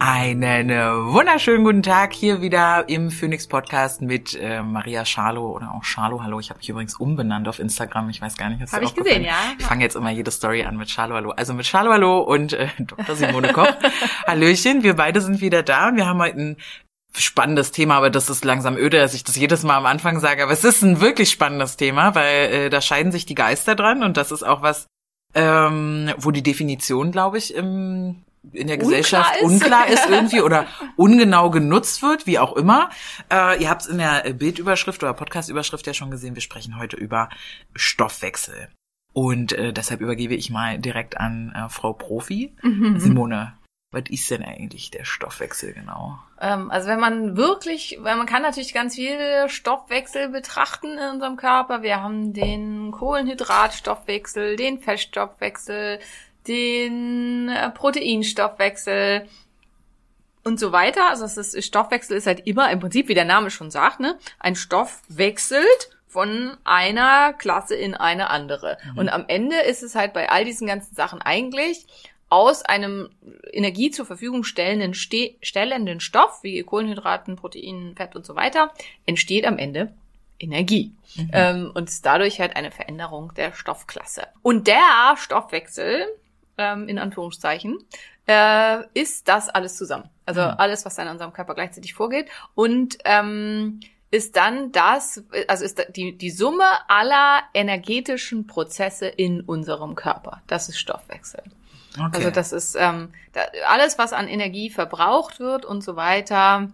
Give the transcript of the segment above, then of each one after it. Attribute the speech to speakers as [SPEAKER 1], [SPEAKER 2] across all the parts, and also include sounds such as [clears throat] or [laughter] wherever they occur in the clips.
[SPEAKER 1] Einen wunderschönen guten Tag hier wieder im Phoenix Podcast mit äh, Maria Schalow oder auch Schalow. Hallo, ich habe mich übrigens umbenannt auf Instagram. Ich weiß gar nicht, hast
[SPEAKER 2] Hab
[SPEAKER 1] du
[SPEAKER 2] ich gesehen, ja.
[SPEAKER 1] Ich fange jetzt immer jede Story an mit Schalow Hallo. Also mit Schalow Hallo und äh, [laughs] Dr. Simone Koch. Hallöchen, wir beide sind wieder da und wir haben heute ein spannendes Thema, aber das ist langsam öde, dass ich das jedes Mal am Anfang sage. Aber es ist ein wirklich spannendes Thema, weil äh, da scheiden sich die Geister dran und das ist auch was, ähm, wo die Definition, glaube ich, im in der
[SPEAKER 2] Unklar
[SPEAKER 1] Gesellschaft
[SPEAKER 2] ist.
[SPEAKER 1] unklar ist [laughs] irgendwie oder ungenau genutzt wird, wie auch immer. Äh, ihr habt es in der Bildüberschrift oder Podcastüberschrift ja schon gesehen, wir sprechen heute über Stoffwechsel. Und äh, deshalb übergebe ich mal direkt an äh, Frau Profi. Simone, was ist denn eigentlich der Stoffwechsel genau?
[SPEAKER 2] Ähm, also wenn man wirklich, weil man kann natürlich ganz viele Stoffwechsel betrachten in unserem Körper. Wir haben den Kohlenhydratstoffwechsel, den Fettstoffwechsel, den äh, Proteinstoffwechsel und so weiter. Also das ist, Stoffwechsel ist halt immer im Prinzip, wie der Name schon sagt, ne, ein Stoff wechselt von einer Klasse in eine andere. Und am Ende ist es halt bei all diesen ganzen Sachen eigentlich aus einem Energie zur Verfügung stellenden, ste stellenden Stoff, wie Kohlenhydraten, Proteinen, Fett und so weiter, entsteht am Ende Energie. Ähm, und ist dadurch halt eine Veränderung der Stoffklasse. Und der Stoffwechsel, ähm, in Anführungszeichen, äh, ist das alles zusammen. Also alles, was dann in unserem Körper gleichzeitig vorgeht. Und ähm, ist dann das, also ist die, die Summe aller energetischen Prozesse in unserem Körper. Das ist Stoffwechsel.
[SPEAKER 1] Okay.
[SPEAKER 2] Also das ist ähm, da, alles, was an Energie verbraucht wird und so weiter.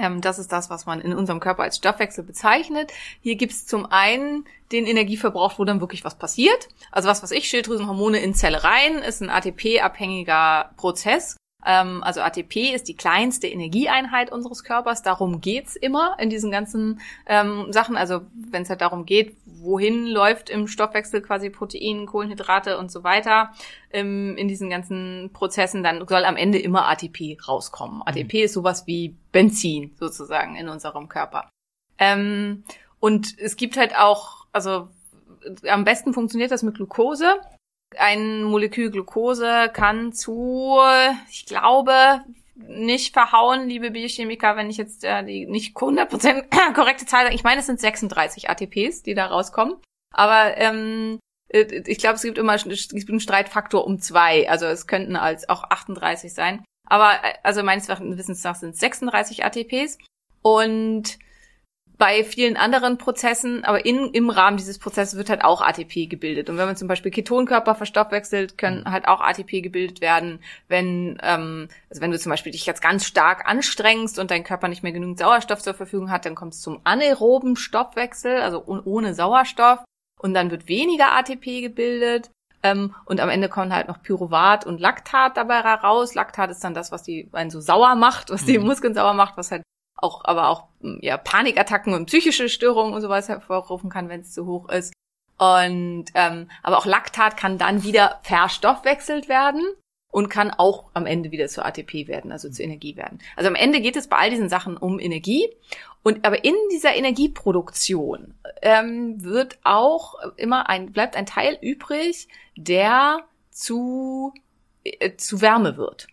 [SPEAKER 2] Ähm, das ist das, was man in unserem Körper als Stoffwechsel bezeichnet. Hier gibt's zum einen den Energieverbrauch, wo dann wirklich was passiert. Also was, was ich, Schilddrüsenhormone in Zelle rein, ist ein ATP-abhängiger Prozess. Ähm, also ATP ist die kleinste Energieeinheit unseres Körpers. Darum geht's immer in diesen ganzen ähm, Sachen. Also wenn es halt darum geht, wohin läuft im Stoffwechsel quasi Protein, Kohlenhydrate und so weiter ähm, in diesen ganzen Prozessen, dann soll am Ende immer ATP rauskommen. ATP ist sowas wie Benzin sozusagen in unserem Körper. Ähm, und es gibt halt auch, also am besten funktioniert das mit Glucose. Ein Molekül Glucose kann zu, ich glaube, nicht verhauen, liebe Biochemiker, wenn ich jetzt äh, die nicht 100% [clears throat] korrekte Zahl sage. Ich meine, es sind 36 ATPs, die da rauskommen. Aber ähm, äh, ich glaube, es gibt immer es gibt einen Streitfaktor um zwei. Also es könnten als auch 38 sein. Aber äh, also meines Wissens nach sind es 36 ATPs. Und bei vielen anderen Prozessen, aber in, im Rahmen dieses Prozesses wird halt auch ATP gebildet. Und wenn man zum Beispiel Ketonkörper verstoffwechselt, können halt auch ATP gebildet werden. Wenn, ähm, also wenn du zum Beispiel dich jetzt ganz stark anstrengst und dein Körper nicht mehr genügend Sauerstoff zur Verfügung hat, dann kommt es zum anaeroben Stoffwechsel, also ohne Sauerstoff. Und dann wird weniger ATP gebildet. Ähm, und am Ende kommen halt noch Pyruvat und Laktat dabei raus. Laktat ist dann das, was die einen so sauer macht, was die Muskeln sauer macht, was halt auch, aber auch ja, Panikattacken und psychische Störungen und sowas hervorrufen kann, wenn es zu hoch ist. Und ähm, aber auch Laktat kann dann wieder verstoffwechselt werden und kann auch am Ende wieder zu ATP werden, also zu Energie werden. Also am Ende geht es bei all diesen Sachen um Energie. Und aber in dieser Energieproduktion ähm, wird auch immer ein, bleibt ein Teil übrig, der zu, äh, zu Wärme wird.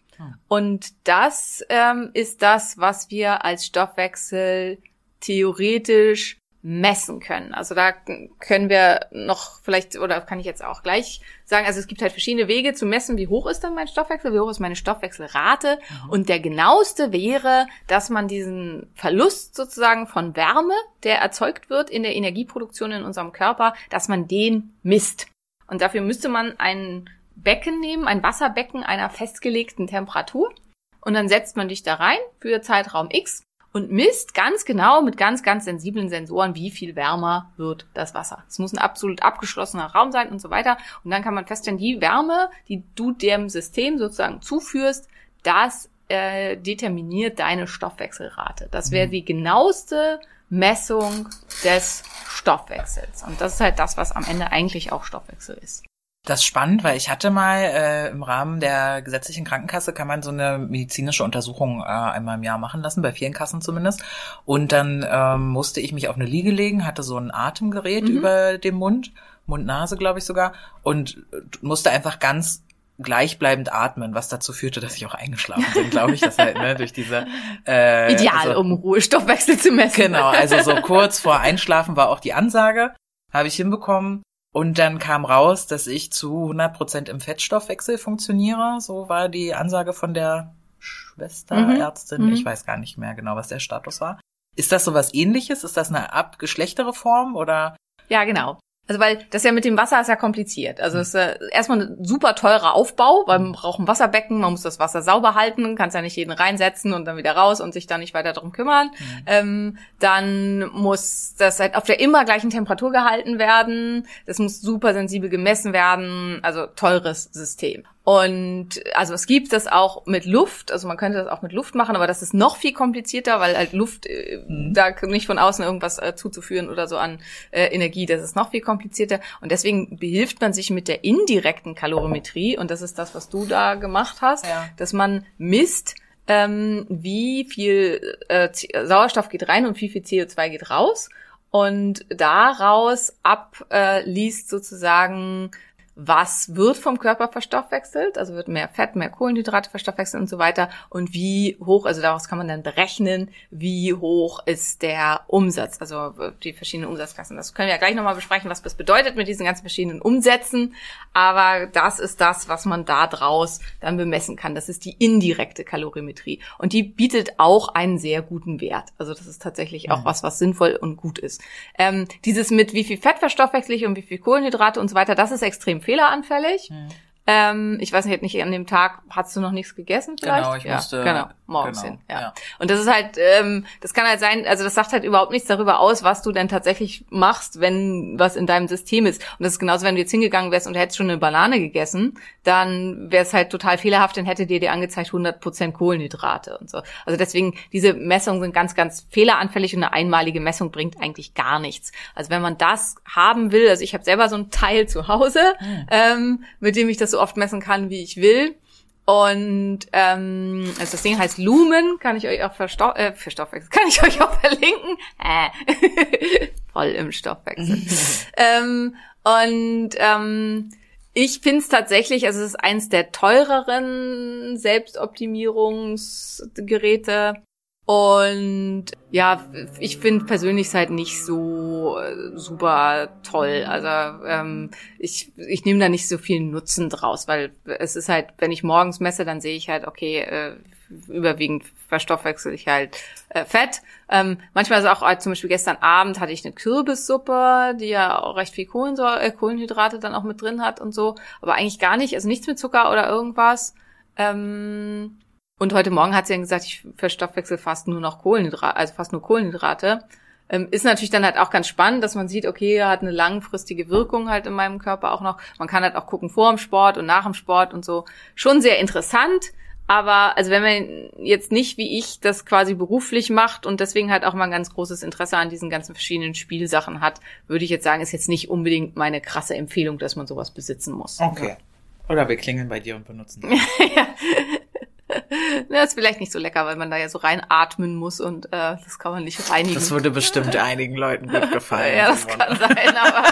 [SPEAKER 2] Und das ähm, ist das, was wir als Stoffwechsel theoretisch messen können. Also da können wir noch vielleicht, oder kann ich jetzt auch gleich sagen, also es gibt halt verschiedene Wege zu messen, wie hoch ist dann mein Stoffwechsel, wie hoch ist meine Stoffwechselrate. Mhm. Und der genaueste wäre, dass man diesen Verlust sozusagen von Wärme, der erzeugt wird in der Energieproduktion in unserem Körper, dass man den misst. Und dafür müsste man ein Becken nehmen, ein Wasserbecken einer festgelegten Temperatur. Und dann setzt man dich da rein für Zeitraum X und misst ganz genau mit ganz, ganz sensiblen Sensoren, wie viel wärmer wird das Wasser. Es muss ein absolut abgeschlossener Raum sein und so weiter. Und dann kann man feststellen, die Wärme, die du dem System sozusagen zuführst, das äh, determiniert deine Stoffwechselrate. Das wäre mhm. die genaueste Messung des Stoffwechsels. Und das ist halt das, was am Ende eigentlich auch Stoffwechsel ist.
[SPEAKER 1] Das ist spannend, weil ich hatte mal äh, im Rahmen der gesetzlichen Krankenkasse kann man so eine medizinische Untersuchung äh, einmal im Jahr machen lassen, bei vielen Kassen zumindest. Und dann ähm, musste ich mich auf eine Liege legen, hatte so ein Atemgerät mhm. über dem Mund, Mund-Nase, glaube ich sogar, und musste einfach ganz gleichbleibend atmen, was dazu führte, dass ich auch eingeschlafen bin, glaube ich, das halt, ne, durch diese
[SPEAKER 2] äh, Ideal, also, um Ruhestoffwechsel zu messen.
[SPEAKER 1] Genau, also so kurz vor Einschlafen war auch die Ansage, habe ich hinbekommen. Und dann kam raus, dass ich zu 100 Prozent im Fettstoffwechsel funktioniere. So war die Ansage von der Schwesterärztin. Mhm. Ich weiß gar nicht mehr genau, was der Status war. Ist das so was ähnliches? Ist das eine abgeschlechtere Form oder?
[SPEAKER 2] Ja, genau. Also weil das ja mit dem Wasser ist ja kompliziert. Also es ist äh, erstmal ein super teurer Aufbau, weil man braucht ein Wasserbecken, man muss das Wasser sauber halten, kann ja nicht jeden reinsetzen und dann wieder raus und sich da nicht weiter drum kümmern. Mhm. Ähm, dann muss das halt auf der immer gleichen Temperatur gehalten werden. Das muss super sensibel gemessen werden. Also teures System. Und also es gibt das auch mit Luft, also man könnte das auch mit Luft machen, aber das ist noch viel komplizierter, weil halt Luft äh, mhm. da nicht von außen irgendwas äh, zuzuführen oder so an äh, Energie, das ist noch viel komplizierter. Und deswegen behilft man sich mit der indirekten Kalorimetrie, und das ist das, was du da gemacht hast, ja. dass man misst, ähm, wie viel äh, Sauerstoff geht rein und wie viel CO2 geht raus. Und daraus abliest äh, sozusagen was wird vom Körper verstoffwechselt, also wird mehr Fett, mehr Kohlenhydrate verstoffwechselt und so weiter und wie hoch, also daraus kann man dann berechnen, wie hoch ist der Umsatz, also die verschiedenen Umsatzklassen. Das können wir ja gleich nochmal besprechen, was das bedeutet mit diesen ganzen verschiedenen Umsätzen, aber das ist das, was man da draus dann bemessen kann. Das ist die indirekte Kalorimetrie und die bietet auch einen sehr guten Wert. Also das ist tatsächlich auch mhm. was, was sinnvoll und gut ist. Ähm, dieses mit wie viel Fett verstoffwechsel ich und wie viel Kohlenhydrate und so weiter, das ist extrem fehleranfällig. Mhm. Ähm, ich weiß nicht, nicht an dem Tag hast du noch nichts gegessen vielleicht?
[SPEAKER 1] Genau, ich
[SPEAKER 2] ja,
[SPEAKER 1] musste
[SPEAKER 2] genau, morgens genau, hin. Ja. ja. Und das ist halt, ähm, das kann halt sein, also das sagt halt überhaupt nichts darüber aus, was du denn tatsächlich machst, wenn was in deinem System ist. Und das ist genauso, wenn du jetzt hingegangen wärst und hättest schon eine Banane gegessen, dann wäre es halt total fehlerhaft, dann hätte dir dir angezeigt 100% Kohlenhydrate und so. Also deswegen, diese Messungen sind ganz, ganz fehleranfällig und eine einmalige Messung bringt eigentlich gar nichts. Also wenn man das haben will, also ich habe selber so ein Teil zu Hause, mhm. ähm, mit dem ich das so oft messen kann, wie ich will. Und ähm, also das Ding heißt Lumen, kann ich euch auch für, Stoff, äh, für Stoffwechsel, [laughs] kann ich euch auch verlinken. Äh, [laughs] voll im Stoffwechsel. [laughs] ähm, und ähm, ich finde es tatsächlich, also es ist eins der teureren Selbstoptimierungsgeräte. Und ja, ich finde persönlich halt nicht so äh, super toll. Also ähm, ich, ich nehme da nicht so viel Nutzen draus, weil es ist halt, wenn ich morgens messe, dann sehe ich halt, okay, äh, überwiegend verstoffwechsel ich halt äh, Fett. Ähm, manchmal ist auch, also zum Beispiel gestern Abend hatte ich eine Kürbissuppe, die ja auch recht viel Kohlensäure, äh, Kohlenhydrate dann auch mit drin hat und so, aber eigentlich gar nicht, also nichts mit Zucker oder irgendwas. Ähm, und heute Morgen hat sie dann gesagt, ich verstoffwechsel fast nur noch Kohlenhydrate, also fast nur Kohlenhydrate. Ähm, ist natürlich dann halt auch ganz spannend, dass man sieht, okay, er hat eine langfristige Wirkung halt in meinem Körper auch noch. Man kann halt auch gucken vor dem Sport und nach dem Sport und so. Schon sehr interessant. Aber also wenn man jetzt nicht wie ich das quasi beruflich macht und deswegen halt auch mal ein ganz großes Interesse an diesen ganzen verschiedenen Spielsachen hat, würde ich jetzt sagen, ist jetzt nicht unbedingt meine krasse Empfehlung, dass man sowas besitzen muss.
[SPEAKER 1] Okay. Oder wir klingeln bei dir und benutzen [laughs]
[SPEAKER 2] das. ja. [laughs] Das ist vielleicht nicht so lecker, weil man da ja so reinatmen muss und äh, das kann man nicht reinigen.
[SPEAKER 1] Das würde bestimmt einigen Leuten gut [laughs] gefallen.
[SPEAKER 2] ja, das kann sein, aber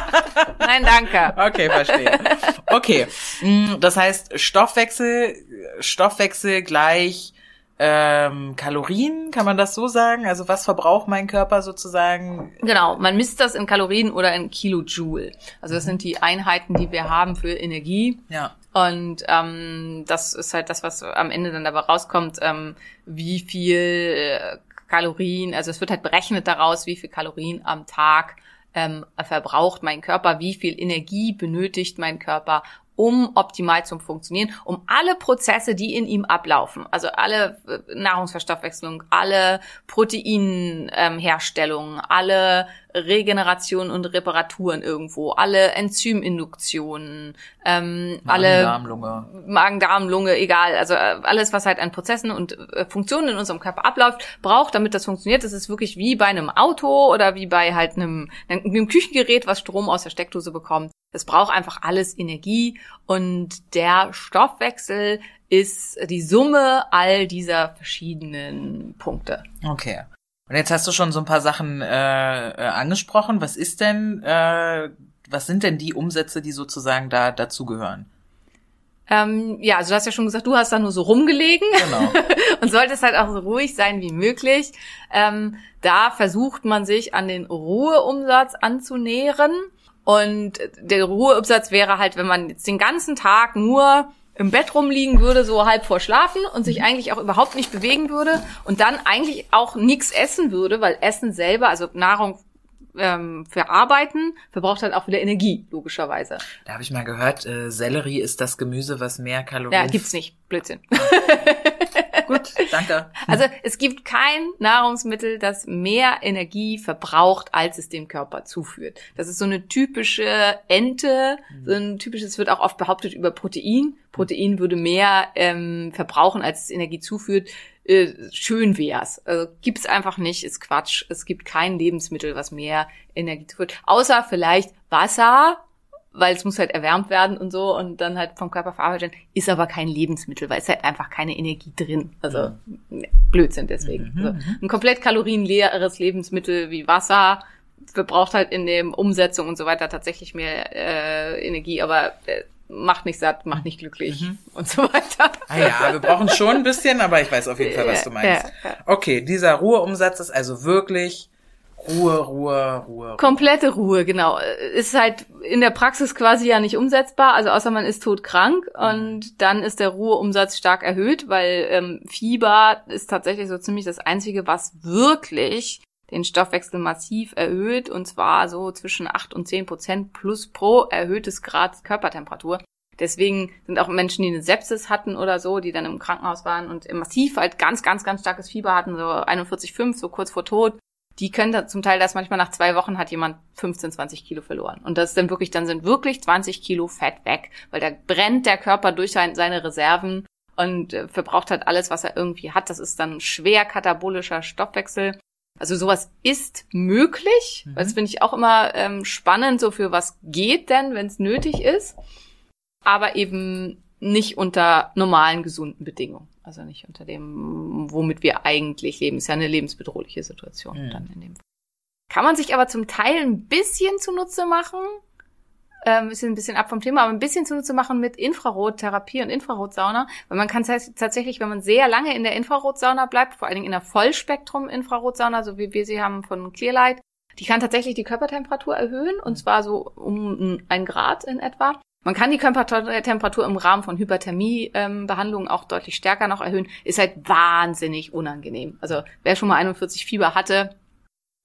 [SPEAKER 2] [laughs] nein, danke.
[SPEAKER 1] Okay, verstehe. Okay, mm, das heißt Stoffwechsel, Stoffwechsel gleich ähm, Kalorien, kann man das so sagen? Also was verbraucht mein Körper sozusagen?
[SPEAKER 2] Genau, man misst das in Kalorien oder in Kilojoule. Also das sind die Einheiten, die wir haben für Energie.
[SPEAKER 1] Ja.
[SPEAKER 2] Und ähm, das ist halt das, was am Ende dann dabei rauskommt, ähm, wie viel äh, Kalorien, also es wird halt berechnet daraus, wie viel Kalorien am Tag ähm, verbraucht mein Körper, wie viel Energie benötigt mein Körper, um optimal zu funktionieren, um alle Prozesse, die in ihm ablaufen, also alle äh, Nahrungsverstoffwechslung, alle Proteinherstellung, ähm, alle Regeneration und Reparaturen irgendwo, alle Enzyminduktionen, ähm, alle
[SPEAKER 1] Magen-Darm-Lunge.
[SPEAKER 2] Magen-Darm-Lunge, egal, also äh, alles, was halt an Prozessen und äh, Funktionen in unserem Körper abläuft, braucht, damit das funktioniert. Das ist wirklich wie bei einem Auto oder wie bei halt einem, einem Küchengerät, was Strom aus der Steckdose bekommt. Es braucht einfach alles Energie und der Stoffwechsel ist die Summe all dieser verschiedenen Punkte.
[SPEAKER 1] Okay. Und jetzt hast du schon so ein paar Sachen äh, äh, angesprochen. Was ist denn, äh, was sind denn die Umsätze, die sozusagen da dazugehören?
[SPEAKER 2] Ähm, ja, also du hast ja schon gesagt, du hast da nur so rumgelegen
[SPEAKER 1] Genau. [laughs]
[SPEAKER 2] und solltest halt auch so ruhig sein wie möglich. Ähm, da versucht man sich an den Ruheumsatz anzunähern. Und der Ruheumsatz wäre halt, wenn man jetzt den ganzen Tag nur im Bett rumliegen würde, so halb vor Schlafen und sich eigentlich auch überhaupt nicht bewegen würde und dann eigentlich auch nichts essen würde, weil Essen selber, also Nahrung ähm, verarbeiten, verbraucht halt auch wieder Energie, logischerweise.
[SPEAKER 1] Da habe ich mal gehört, äh, Sellerie ist das Gemüse, was mehr Kalorien.
[SPEAKER 2] Ja, gibt's nicht. Blödsinn. [laughs]
[SPEAKER 1] Gut, danke.
[SPEAKER 2] Also es gibt kein Nahrungsmittel, das mehr Energie verbraucht, als es dem Körper zuführt. Das ist so eine typische Ente, so ein typisches wird auch oft behauptet über Protein. Protein würde mehr ähm, verbrauchen, als es Energie zuführt. Äh, schön wär's. Also gibt's einfach nicht, ist Quatsch. Es gibt kein Lebensmittel, was mehr Energie zuführt. Außer vielleicht Wasser, weil es muss halt erwärmt werden und so und dann halt vom Körper verarbeitet werden, ist aber kein Lebensmittel, weil es halt einfach keine Energie drin. Also ne, Blödsinn deswegen.
[SPEAKER 1] Mhm,
[SPEAKER 2] also, ein komplett kalorienleeres Lebensmittel wie Wasser verbraucht halt in der Umsetzung und so weiter tatsächlich mehr äh, Energie, aber äh, macht nicht satt, macht nicht glücklich
[SPEAKER 1] Mhm.
[SPEAKER 2] und so weiter.
[SPEAKER 1] Ah ja, wir brauchen schon ein bisschen, aber ich weiß auf jeden Fall, was du meinst. Okay, dieser Ruheumsatz ist also wirklich Ruhe, Ruhe, Ruhe.
[SPEAKER 2] Komplette Ruhe, genau. Ist halt in der Praxis quasi ja nicht umsetzbar, also außer man ist todkrank und dann ist der Ruheumsatz stark erhöht, weil ähm, Fieber ist tatsächlich so ziemlich das Einzige, was wirklich den Stoffwechsel massiv erhöht und zwar so zwischen 8 und 10 Prozent plus pro erhöhtes Grad Körpertemperatur. Deswegen sind auch Menschen, die eine Sepsis hatten oder so, die dann im Krankenhaus waren und massiv halt ganz, ganz, ganz starkes Fieber hatten, so 41,5, so kurz vor Tod, die können da zum Teil das manchmal nach zwei Wochen hat jemand 15, 20 Kilo verloren. Und das ist dann wirklich, dann sind wirklich 20 Kilo Fett weg, weil da brennt der Körper durch sein, seine Reserven und äh, verbraucht halt alles, was er irgendwie hat. Das ist dann schwer katabolischer Stoffwechsel. Also sowas ist möglich. Das finde ich auch immer ähm, spannend, so für was geht denn, wenn es nötig ist. Aber eben nicht unter normalen, gesunden Bedingungen. Also nicht unter dem, womit wir eigentlich leben. Ist ja eine lebensbedrohliche Situation
[SPEAKER 1] Mhm.
[SPEAKER 2] dann in dem Fall. Kann man sich aber zum Teil ein bisschen zunutze machen. Ähm, ist ein bisschen ab vom Thema, aber ein bisschen zunutze machen mit Infrarottherapie und Infrarotsauna. Weil man kann tats- tatsächlich, wenn man sehr lange in der Infrarotsauna bleibt, vor allen Dingen in der Vollspektrum-Infrarotsauna, so wie wir sie haben von Clearlight, die kann tatsächlich die Körpertemperatur erhöhen und zwar so um ein Grad in etwa. Man kann die Körpertemperatur im Rahmen von Hyperthermie-Behandlungen auch deutlich stärker noch erhöhen. Ist halt wahnsinnig unangenehm. Also wer schon mal 41 Fieber hatte,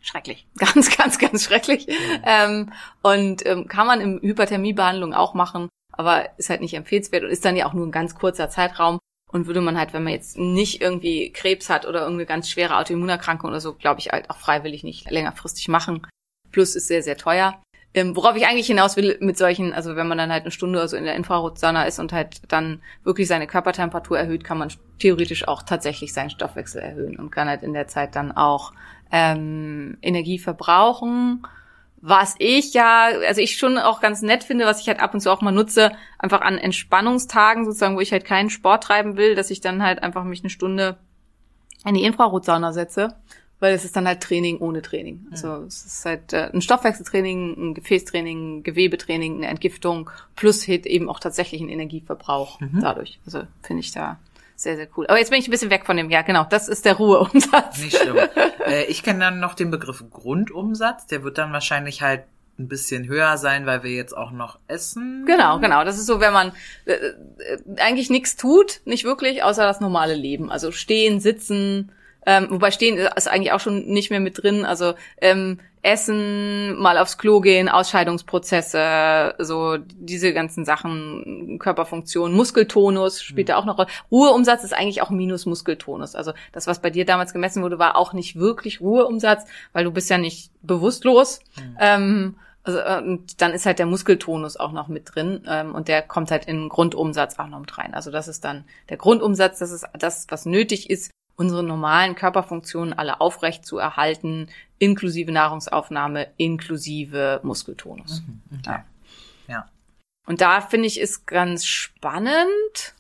[SPEAKER 2] schrecklich. [laughs] Ganz, ganz, ganz schrecklich. Ähm, und ähm, kann man im Hyperthermiebehandlung auch machen, aber ist halt nicht empfehlenswert und ist dann ja auch nur ein ganz kurzer Zeitraum. Und würde man halt, wenn man jetzt nicht irgendwie Krebs hat oder irgendeine ganz schwere Autoimmunerkrankung oder so, glaube ich, halt auch freiwillig nicht längerfristig machen. Plus ist sehr, sehr teuer. Ähm, worauf ich eigentlich hinaus will mit solchen, also wenn man dann halt eine Stunde oder so in der Infrarotsauna ist und halt dann wirklich seine Körpertemperatur erhöht, kann man theoretisch auch tatsächlich seinen Stoffwechsel erhöhen und kann halt in der Zeit dann auch ähm, Energie verbrauchen. Was ich ja, also ich schon auch ganz nett finde, was ich halt ab und zu auch mal nutze, einfach an Entspannungstagen sozusagen, wo ich halt keinen Sport treiben will, dass ich dann halt einfach mich eine Stunde in die Infrarotsauna setze, weil es ist dann halt Training ohne Training. Also es ist halt äh, ein Stoffwechseltraining, ein Gefäßtraining, ein Gewebetraining, eine Entgiftung plus halt eben auch tatsächlich ein Energieverbrauch dadurch. Also finde ich da sehr, sehr cool. Aber jetzt bin ich ein bisschen weg von dem, ja, genau, das ist der Ruheumsatz.
[SPEAKER 1] Nicht schlimm. äh, ich kenne dann noch den Begriff Grundumsatz. Der wird dann wahrscheinlich halt ein bisschen höher sein, weil wir jetzt auch noch essen.
[SPEAKER 2] Genau, genau. Das ist so, wenn man äh, äh, eigentlich nichts tut, nicht wirklich, außer das normale Leben. Also stehen, sitzen, ähm, wobei stehen ist eigentlich auch schon nicht mehr mit drin. Also ähm, Essen, mal aufs Klo gehen, Ausscheidungsprozesse, so diese ganzen Sachen, Körperfunktion, Muskeltonus spielt da auch noch Rolle. Ruheumsatz ist eigentlich auch minus Muskeltonus. Also das, was bei dir damals gemessen wurde, war auch nicht wirklich Ruheumsatz, weil du bist ja nicht bewusstlos. Ähm, also, äh, und dann ist halt der Muskeltonus auch noch mit drin ähm, und der kommt halt in den Grundumsatz auch noch mit rein. Also das ist dann der Grundumsatz, das ist das, was nötig ist, unsere normalen Körperfunktionen alle aufrecht zu erhalten, inklusive Nahrungsaufnahme, inklusive Muskeltonus. Ja.
[SPEAKER 1] Ja.
[SPEAKER 2] Und da finde ich ist ganz spannend.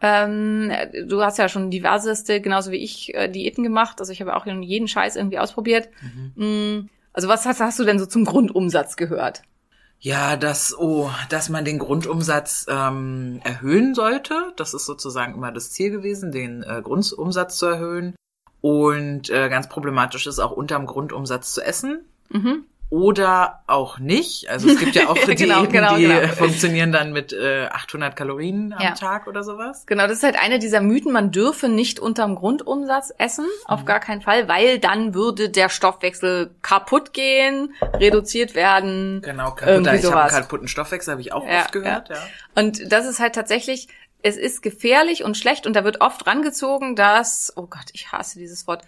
[SPEAKER 2] Ähm, du hast ja schon diverseste, genauso wie ich, äh, Diäten gemacht. Also ich habe auch jeden Scheiß irgendwie ausprobiert. Mm, Also was hast, hast du denn so zum Grundumsatz gehört?
[SPEAKER 1] Ja, dass, oh, dass man den Grundumsatz ähm, erhöhen sollte. Das ist sozusagen immer das Ziel gewesen, den äh, Grundumsatz zu erhöhen. Und äh, ganz problematisch ist auch unterm Grundumsatz zu essen.
[SPEAKER 2] Mhm.
[SPEAKER 1] Oder auch nicht. Also es gibt ja auch [laughs] Diäten,
[SPEAKER 2] Genau, genau,
[SPEAKER 1] die
[SPEAKER 2] genau.
[SPEAKER 1] funktionieren dann mit äh, 800 Kalorien am
[SPEAKER 2] Ja.
[SPEAKER 1] Tag oder sowas.
[SPEAKER 2] Genau, das ist halt eine dieser Mythen, man dürfe nicht unterm Grundumsatz essen, auf
[SPEAKER 1] Mhm.
[SPEAKER 2] gar keinen Fall, weil dann würde der Stoffwechsel kaputt gehen, reduziert werden.
[SPEAKER 1] Genau, kaputt. Ich habe einen kaputten Stoffwechsel, habe ich auch
[SPEAKER 2] Ja,
[SPEAKER 1] oft gehört. Ja.
[SPEAKER 2] Und das ist halt tatsächlich, es ist gefährlich und schlecht und da wird oft rangezogen, dass, oh Gott, ich hasse dieses Wort,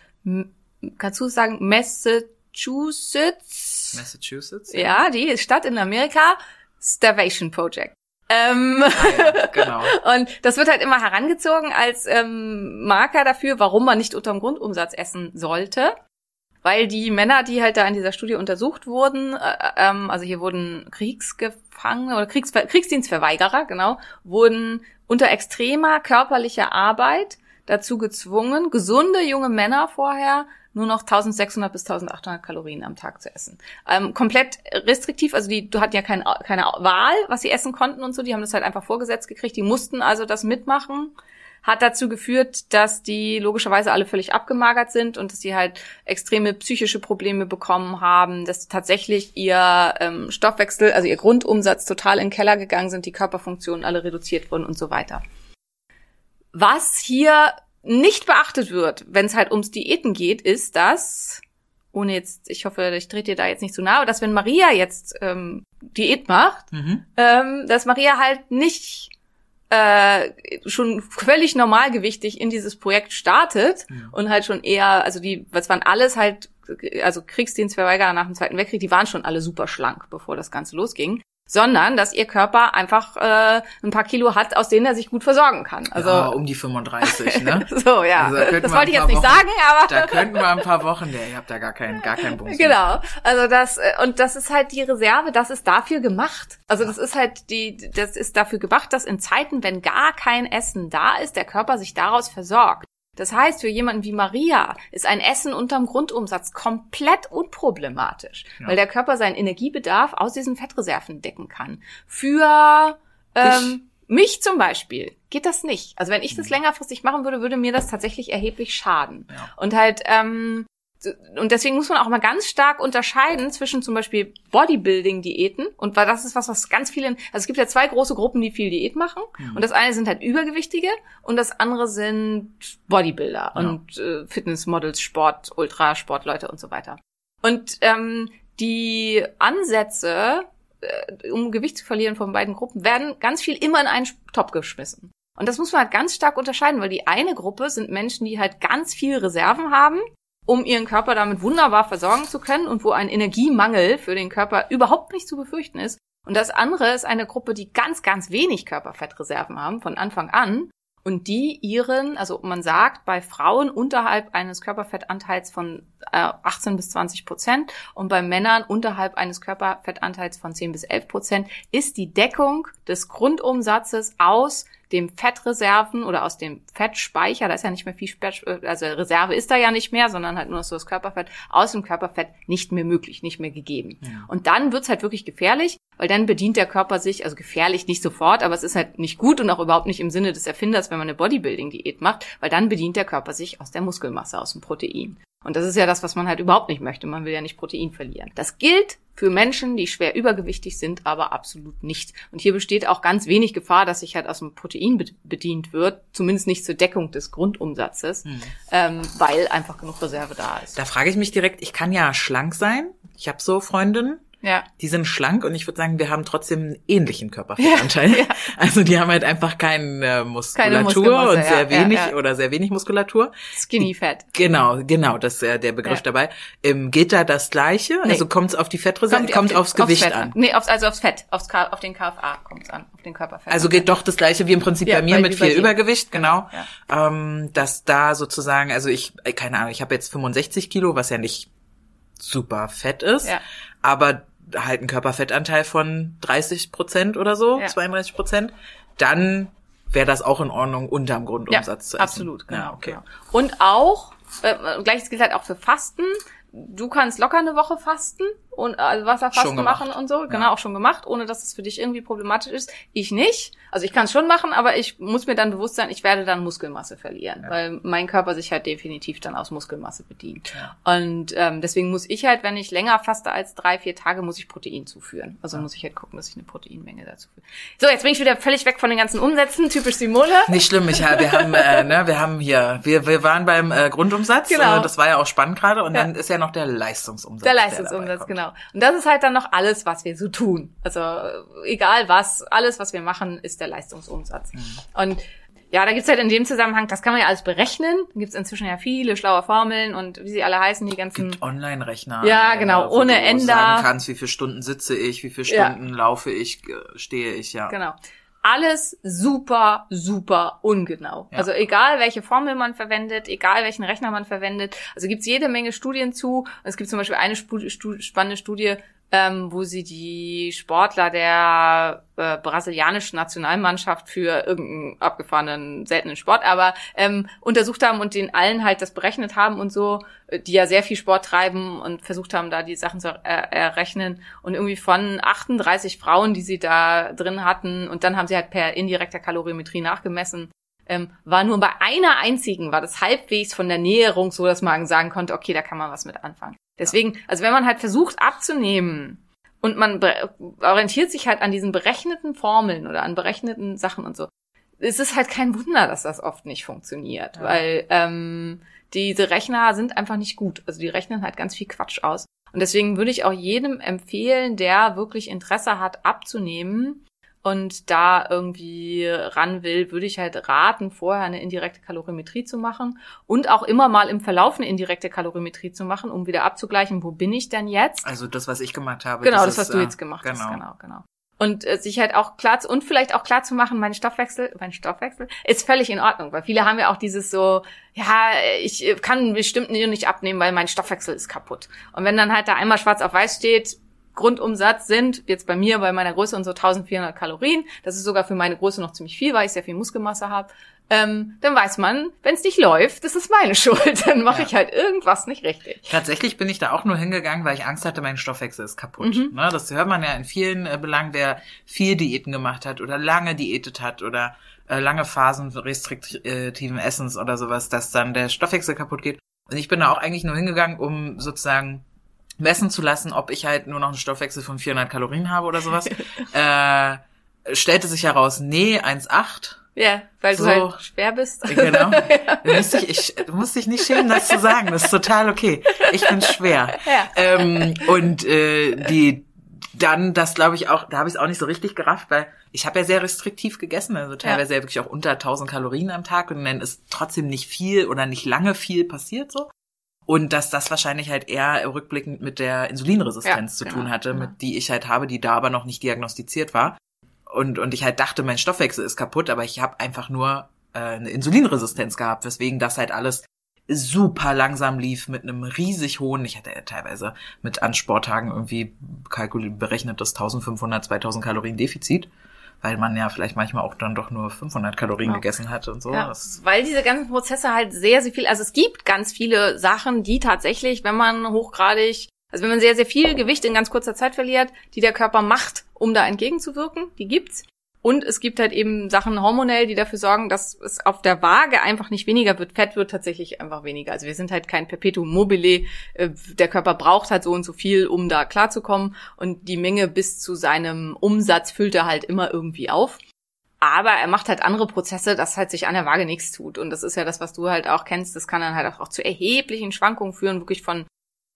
[SPEAKER 2] kannst du es sagen, Massachusetts?
[SPEAKER 1] Massachusetts.
[SPEAKER 2] Ja, die Stadt in Amerika, Starvation Project. Ähm,
[SPEAKER 1] Ah, ja, genau. [laughs]
[SPEAKER 2] und das wird halt immer herangezogen als ähm, Marker dafür, warum man nicht unterm Grundumsatz essen sollte. Weil die Männer, die halt da in dieser Studie untersucht wurden, äh, ähm, also hier wurden Kriegsgefangene oder Kriegs Kriegsdienstverweigerer, genau, wurden unter extremer körperlicher Arbeit dazu gezwungen, gesunde junge Männer vorher nur noch 1600 bis 1800 Kalorien am Tag zu essen. Ähm, komplett restriktiv, also die du hatten ja kein, keine Wahl, was sie essen konnten und so, die haben das halt einfach vorgesetzt gekriegt, die mussten also das mitmachen. Hat dazu geführt, dass die logischerweise alle völlig abgemagert sind und dass sie halt extreme psychische Probleme bekommen haben, dass tatsächlich ihr ähm, Stoffwechsel, also ihr Grundumsatz total in den Keller gegangen sind, die Körperfunktionen alle reduziert wurden und so weiter. Was hier nicht beachtet wird, wenn es halt ums Diäten geht, ist, dass, ohne jetzt, ich hoffe, ich trete dir da jetzt nicht zu nahe, dass wenn Maria jetzt ähm, Diät macht,
[SPEAKER 1] Mhm.
[SPEAKER 2] ähm, dass Maria halt nicht äh, schon völlig normalgewichtig in dieses Projekt startet und halt schon eher, also die, was waren alles halt, also Kriegsdienstverweigerer nach dem Zweiten Weltkrieg, die waren schon alle super schlank, bevor das Ganze losging. Sondern, dass ihr Körper einfach äh, ein paar Kilo hat, aus denen er sich gut versorgen kann. Also
[SPEAKER 1] ja, um die 35, ne? [laughs]
[SPEAKER 2] so, ja.
[SPEAKER 1] Also da
[SPEAKER 2] das wollte ich jetzt nicht
[SPEAKER 1] Wochen-
[SPEAKER 2] sagen, aber.
[SPEAKER 1] Da könnten wir ein paar Wochen, der, ihr habt da gar keinen, gar keinen Bums. [laughs] mehr.
[SPEAKER 2] Genau. Also das äh, und das ist halt die Reserve, das ist dafür gemacht. Also das ist halt die das ist dafür gemacht, dass in Zeiten, wenn gar kein Essen da ist, der Körper sich daraus versorgt. Das heißt, für jemanden wie Maria ist ein Essen unterm Grundumsatz komplett unproblematisch,
[SPEAKER 1] Ja.
[SPEAKER 2] weil der Körper seinen Energiebedarf aus diesen Fettreserven decken kann. Für ähm, mich zum Beispiel geht das nicht. Also wenn ich das längerfristig machen würde, würde mir das tatsächlich erheblich schaden.
[SPEAKER 1] Ja.
[SPEAKER 2] Und halt, ähm, und deswegen muss man auch mal ganz stark unterscheiden zwischen zum Beispiel Bodybuilding-Diäten und weil das ist was, was ganz viele, also es gibt ja zwei große Gruppen, die viel Diät machen und das eine sind halt Übergewichtige und das andere sind Bodybuilder
[SPEAKER 1] Ja.
[SPEAKER 2] und äh, Fitnessmodels, Sport, Ultrasportleute und so weiter. Und ähm, die Ansätze, äh, um Gewicht zu verlieren von beiden Gruppen, werden ganz viel immer in einen Topf geschmissen. Und das muss man halt ganz stark unterscheiden, weil die eine Gruppe sind Menschen, die halt ganz viel Reserven haben, um ihren Körper damit wunderbar versorgen zu können und wo ein Energiemangel für den Körper überhaupt nicht zu befürchten ist. Und das andere ist eine Gruppe, die ganz, ganz wenig Körperfettreserven haben von Anfang an und die ihren, also man sagt, bei Frauen unterhalb eines Körperfettanteils von äh, 18 bis 20 Prozent und bei Männern unterhalb eines Körperfettanteils von 10 bis 11 Prozent ist die Deckung des Grundumsatzes aus dem Fettreserven oder aus dem Fettspeicher, da ist ja nicht mehr viel, also Reserve ist da ja nicht mehr, sondern halt nur noch so das Körperfett, aus dem Körperfett nicht mehr möglich, nicht mehr gegeben. Und dann wird's halt wirklich gefährlich, weil dann bedient der Körper sich, also gefährlich nicht sofort, aber es ist halt nicht gut und auch überhaupt nicht im Sinne des Erfinders, wenn man eine Bodybuilding-Diät macht, weil dann bedient der Körper sich aus der Muskelmasse, aus dem Protein. Und das ist ja das, was man halt überhaupt nicht möchte. Man will ja nicht Protein verlieren. Das gilt für Menschen, die schwer übergewichtig sind, aber absolut nicht. Und hier besteht auch ganz wenig Gefahr, dass sich halt aus dem Protein bedient wird, zumindest nicht zur Deckung des Grundumsatzes,
[SPEAKER 1] Hm.
[SPEAKER 2] ähm, weil einfach genug Reserve da ist.
[SPEAKER 1] Da frage ich mich direkt, ich kann ja schlank sein. Ich habe so Freundinnen,
[SPEAKER 2] Ja.
[SPEAKER 1] die sind schlank und ich würde sagen, wir haben trotzdem einen ähnlichen Körperfettanteil. [laughs] Also die haben halt einfach keine Muskulatur
[SPEAKER 2] Muskelmasse,
[SPEAKER 1] und
[SPEAKER 2] ja,
[SPEAKER 1] sehr
[SPEAKER 2] ja,
[SPEAKER 1] wenig
[SPEAKER 2] ja.
[SPEAKER 1] oder sehr wenig Muskulatur.
[SPEAKER 2] Skinny Fat.
[SPEAKER 1] Genau, genau, das ist äh, der Begriff
[SPEAKER 2] Ja.
[SPEAKER 1] dabei. Ähm, geht da das Gleiche?
[SPEAKER 2] Nee.
[SPEAKER 1] Also kommt es auf die Fettreserve, kommt,
[SPEAKER 2] auf-
[SPEAKER 1] aufs Gewicht
[SPEAKER 2] Fett
[SPEAKER 1] an?
[SPEAKER 2] Nee, aufs, also aufs Fett, aufs, K- auf den KFA kommt es an, auf den Körperfett.
[SPEAKER 1] Also geht doch das Gleiche wie im Prinzip
[SPEAKER 2] Ja,
[SPEAKER 1] bei mir mit viel
[SPEAKER 2] dir.
[SPEAKER 1] Übergewicht, genau.
[SPEAKER 2] Ja.
[SPEAKER 1] Ähm, dass da sozusagen, also ich, äh, keine Ahnung, ich habe jetzt 65 Kilo, was ja nicht super fett ist,
[SPEAKER 2] Ja.
[SPEAKER 1] aber halt einen Körperfettanteil von 30 Prozent oder so,
[SPEAKER 2] Ja.
[SPEAKER 1] 32 Prozent, dann wäre das auch in Ordnung, unterm Grundumsatz zu essen.
[SPEAKER 2] Absolut, genau.
[SPEAKER 1] Ja, okay.
[SPEAKER 2] genau. Und auch, äh, gleiches gilt halt auch für Fasten. Du kannst locker eine Woche fasten und also Wasserfasten machen und so, genau, auch schon gemacht, ohne dass es für dich irgendwie problematisch ist. Ich nicht. Also ich kann es schon machen, aber ich muss mir dann bewusst sein, ich werde dann Muskelmasse verlieren, weil mein Körper sich halt definitiv dann aus Muskelmasse bedient. Und ähm, deswegen muss ich halt, wenn ich länger faste als drei, vier Tage, muss ich Protein zuführen. Also muss ich halt gucken, dass ich eine Proteinmenge dazu führe. So, jetzt bin ich wieder völlig weg von den ganzen Umsätzen, typisch Simone.
[SPEAKER 1] Nicht schlimm, ich, wir haben, äh, [laughs] ne, wir haben hier, wir, wir waren beim äh, Grundumsatz,
[SPEAKER 2] Genau.
[SPEAKER 1] äh, das war ja auch spannend gerade, und
[SPEAKER 2] Ja.
[SPEAKER 1] dann ist ja noch der Leistungsumsatz.
[SPEAKER 2] Der Leistungsumsatz,
[SPEAKER 1] kommt.
[SPEAKER 2] genau. Und das ist halt dann noch alles, was wir so tun. Also äh, egal was, alles, was wir machen, ist der Leistungsumsatz.
[SPEAKER 1] Mhm.
[SPEAKER 2] Und ja, da gibt's halt in dem Zusammenhang, das kann man ja alles berechnen. Da gibt's inzwischen ja viele schlaue Formeln und wie sie alle heißen, die ganzen.
[SPEAKER 1] Gibt Online-Rechner.
[SPEAKER 2] Ja,
[SPEAKER 1] äh,
[SPEAKER 2] genau,
[SPEAKER 1] wo
[SPEAKER 2] ohne
[SPEAKER 1] du
[SPEAKER 2] Ende.
[SPEAKER 1] sagen kannst, wie viele Stunden sitze ich, wie viele
[SPEAKER 2] Ja.
[SPEAKER 1] Stunden laufe ich, äh, stehe ich, ja.
[SPEAKER 2] Genau. Alles super, super ungenau.
[SPEAKER 1] Ja.
[SPEAKER 2] Also egal, welche Formel man verwendet, egal welchen Rechner man verwendet. Also gibt's jede Menge Studien zu. Es gibt zum Beispiel eine Spu- Stu spannende Studie, ähm, wo sie die Sportler der äh, brasilianischen Nationalmannschaft für irgendeinen abgefahrenen, seltenen Sport, aber ähm, untersucht haben und den allen halt das berechnet haben und so, äh, die ja sehr viel Sport treiben und versucht haben, da die Sachen zu er errechnen. Und irgendwie von 38 Frauen, die sie da drin hatten, und dann haben sie halt per indirekter Kalorimetrie nachgemessen, ähm, war nur bei einer einzigen, war das halbwegs von der Näherung so, dass man sagen konnte, okay, da kann man was mit anfangen. Deswegen, also wenn man halt versucht abzunehmen und man orientiert sich halt an diesen berechneten Formeln oder an berechneten Sachen und so, es ist halt kein Wunder, dass das oft nicht funktioniert,
[SPEAKER 1] Ja.
[SPEAKER 2] weil ähm, diese Rechner sind einfach nicht gut. Also die rechnen halt ganz viel Quatsch aus. Und deswegen würde ich auch jedem empfehlen, der wirklich Interesse hat, abzunehmen und da irgendwie ran will, würde ich halt raten, vorher eine indirekte Kalorimetrie zu machen und auch immer mal im Verlauf eine indirekte Kalorimetrie zu machen, um wieder abzugleichen, wo bin ich denn jetzt?
[SPEAKER 1] Also das, was ich gemacht habe.
[SPEAKER 2] Genau, das,
[SPEAKER 1] ist,
[SPEAKER 2] was du
[SPEAKER 1] äh,
[SPEAKER 2] jetzt gemacht
[SPEAKER 1] genau.
[SPEAKER 2] hast. Genau, genau. Und äh, sich halt auch klar zu, und vielleicht auch klar zu machen, mein Stoffwechsel, mein Stoffwechsel ist völlig in Ordnung, weil viele haben ja auch dieses so, ja, ich kann bestimmt nicht abnehmen, weil mein Stoffwechsel ist kaputt. Und wenn dann halt da einmal schwarz auf weiß steht, Grundumsatz sind jetzt bei mir bei meiner Größe und so 1400 Kalorien, das ist sogar für meine Größe noch ziemlich viel, weil ich sehr viel Muskelmasse habe. Ähm, dann weiß man, wenn es nicht läuft, das ist meine [laughs] Schuld. Dann mache
[SPEAKER 1] Ja.
[SPEAKER 2] ich halt irgendwas nicht richtig.
[SPEAKER 1] Tatsächlich bin ich da auch nur hingegangen, weil ich Angst hatte, mein Stoffwechsel ist kaputt.
[SPEAKER 2] Mhm.
[SPEAKER 1] Ne, das hört man ja in vielen äh, Belangen, wer viel Diäten gemacht hat oder lange diätet hat oder äh, lange Phasen restriktiven Essens oder sowas, dass dann der Stoffwechsel kaputt geht. Und ich bin da auch eigentlich nur hingegangen, um sozusagen messen zu lassen, ob ich halt nur noch einen Stoffwechsel von 400 Kalorien habe oder sowas. [laughs] äh, stellte sich heraus, nee, 1,8.
[SPEAKER 2] Ja, weil
[SPEAKER 1] So.
[SPEAKER 2] du halt schwer bist.
[SPEAKER 1] Genau. [laughs] Du musst, dich, ich, du musst dich nicht schämen, das zu sagen. Das ist total okay. Ich bin schwer.
[SPEAKER 2] Ja.
[SPEAKER 1] Ähm, und äh, die dann das glaube ich auch, da habe ich es auch nicht so richtig gerafft, weil ich habe ja sehr restriktiv gegessen, also teilweise ja. wirklich auch unter 1000 Kalorien am Tag und dann ist trotzdem nicht viel oder nicht lange viel passiert so. Und dass das wahrscheinlich halt eher rückblickend mit der Insulinresistenz
[SPEAKER 2] Ja,
[SPEAKER 1] zu
[SPEAKER 2] genau,
[SPEAKER 1] tun hatte,
[SPEAKER 2] genau.
[SPEAKER 1] mit die ich halt habe, die da aber noch nicht diagnostiziert war. Und, und ich halt dachte, mein Stoffwechsel ist kaputt, aber ich habe einfach nur äh, eine Insulinresistenz gehabt, weswegen das halt alles super langsam lief mit einem riesig hohen, ich hatte ja teilweise mit an Sporttagen irgendwie kalkuliert, berechnetes 1500, 2000 Kalorien Defizit, weil man ja vielleicht manchmal auch dann doch nur 500 Kalorien
[SPEAKER 2] Ja.
[SPEAKER 1] gegessen hat und so.
[SPEAKER 2] Ja, weil diese ganzen Prozesse halt sehr, sehr viel, also es gibt ganz viele Sachen, die tatsächlich, wenn man hochgradig Also wenn man sehr, sehr viel Gewicht in ganz kurzer Zeit verliert, die der Körper macht, um da entgegenzuwirken, die gibt's. Und es gibt halt eben Sachen hormonell, die dafür sorgen, dass es auf der Waage einfach nicht weniger wird. Fett wird tatsächlich einfach weniger. Also wir sind halt kein Perpetuum mobile. Äh, Der Körper braucht halt so und so viel, um da klarzukommen. Und die Menge bis zu seinem Umsatz füllt er halt immer irgendwie auf. Aber er macht halt andere Prozesse, dass halt sich an der Waage nichts tut. Und das ist ja das, was du halt auch kennst. Das kann dann halt auch zu erheblichen Schwankungen führen, wirklich von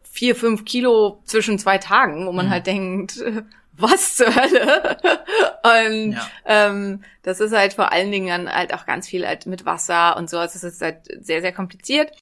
[SPEAKER 2] vier, fünf Kilo zwischen zwei Tagen, wo man
[SPEAKER 1] Mhm.
[SPEAKER 2] halt denkt, [laughs] was zur Hölle? [laughs] Und
[SPEAKER 1] Ja.
[SPEAKER 2] ähm, das ist halt vor allen Dingen dann halt auch ganz viel halt mit Wasser und so. Also es ist halt sehr, sehr kompliziert.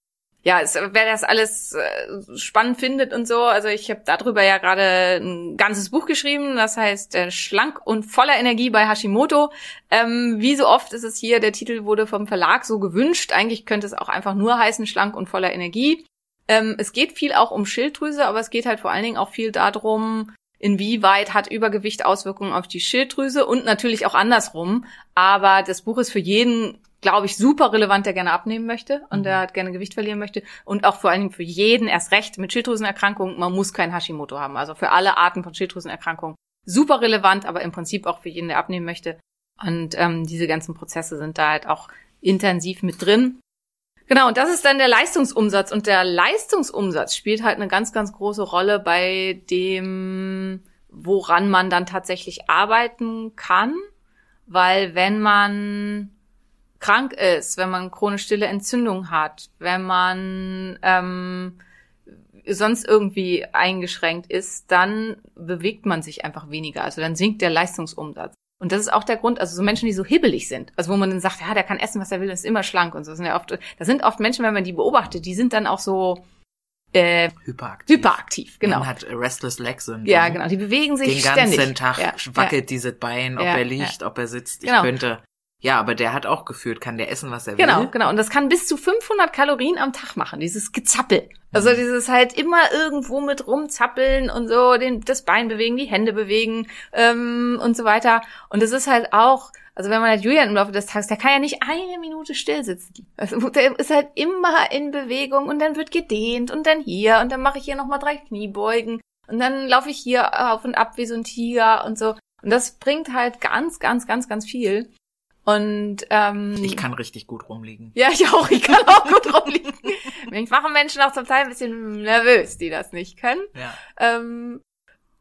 [SPEAKER 2] Ja, es, wer das alles äh, spannend findet und so, also ich habe darüber ja gerade ein ganzes Buch geschrieben, das heißt äh, Schlank und voller Energie bei Hashimoto. Ähm, wie so oft ist es hier, der Titel wurde vom Verlag so gewünscht. Eigentlich könnte es auch einfach nur heißen Schlank und voller Energie. Ähm, es geht viel auch um Schilddrüse, aber es geht halt vor allen Dingen auch viel darum, inwieweit hat Übergewicht Auswirkungen auf die Schilddrüse und natürlich auch andersrum. Aber das Buch ist für jeden, glaube ich, super relevant, der gerne abnehmen möchte und der halt gerne Gewicht verlieren möchte. Und auch vor allen Dingen für jeden erst recht mit Schilddrüsenerkrankungen. Man muss kein Hashimoto haben. Also für alle Arten von Schilddrüsenerkrankungen super relevant, aber im Prinzip auch für jeden, der abnehmen möchte. Und ähm, diese ganzen Prozesse sind da halt auch intensiv mit drin. Genau, und das ist dann der Leistungsumsatz. Und der Leistungsumsatz spielt halt eine ganz, ganz große Rolle bei dem, woran man dann tatsächlich arbeiten kann. Weil wenn man krank ist, wenn man chronisch stille Entzündung hat, wenn man ähm, sonst irgendwie eingeschränkt ist, dann bewegt man sich einfach weniger. Also dann sinkt der Leistungsumsatz. Und das ist auch der Grund, also so Menschen, die so hibbelig sind, also wo man dann sagt, ja, der kann essen, was er will, ist immer schlank und so. Das sind ja oft, da sind oft Menschen, wenn man die beobachtet, die sind dann auch so äh,
[SPEAKER 1] Hyperaktiv.
[SPEAKER 2] hyperaktiv, genau.
[SPEAKER 1] Man hat Restless Leg Syndrom.
[SPEAKER 2] Ja, genau. Die bewegen sich
[SPEAKER 1] Den ganzen
[SPEAKER 2] ständig.
[SPEAKER 1] Tag
[SPEAKER 2] ja,
[SPEAKER 1] wackelt dieses Bein, ob
[SPEAKER 2] Ja,
[SPEAKER 1] er liegt, ob er sitzt. Ich
[SPEAKER 2] Genau.
[SPEAKER 1] könnte. Ja, aber der hat auch gefühlt, kann der essen, was er
[SPEAKER 2] Genau,
[SPEAKER 1] will.
[SPEAKER 2] genau. Und das kann bis zu 500 Kalorien am Tag machen, dieses Gezappel. Also dieses halt immer irgendwo mit rumzappeln und so, den, das Bein bewegen, die Hände bewegen ähm, und so weiter. Und es ist halt auch, also wenn man halt Julian im Laufe des Tages, der kann ja nicht eine Minute still sitzen. Also der ist halt immer in Bewegung und dann wird gedehnt und dann hier und dann mache ich hier nochmal drei Kniebeugen und dann laufe ich hier auf und ab wie so ein Tiger und so. Und das bringt halt ganz, ganz, ganz, ganz viel. Und ähm,
[SPEAKER 1] Ich kann richtig gut rumliegen.
[SPEAKER 2] ja, ich auch. Ich kann auch gut rumliegen. Mich machen Menschen auch zum Teil ein bisschen nervös, die das nicht können.
[SPEAKER 1] Ja.
[SPEAKER 2] Ähm,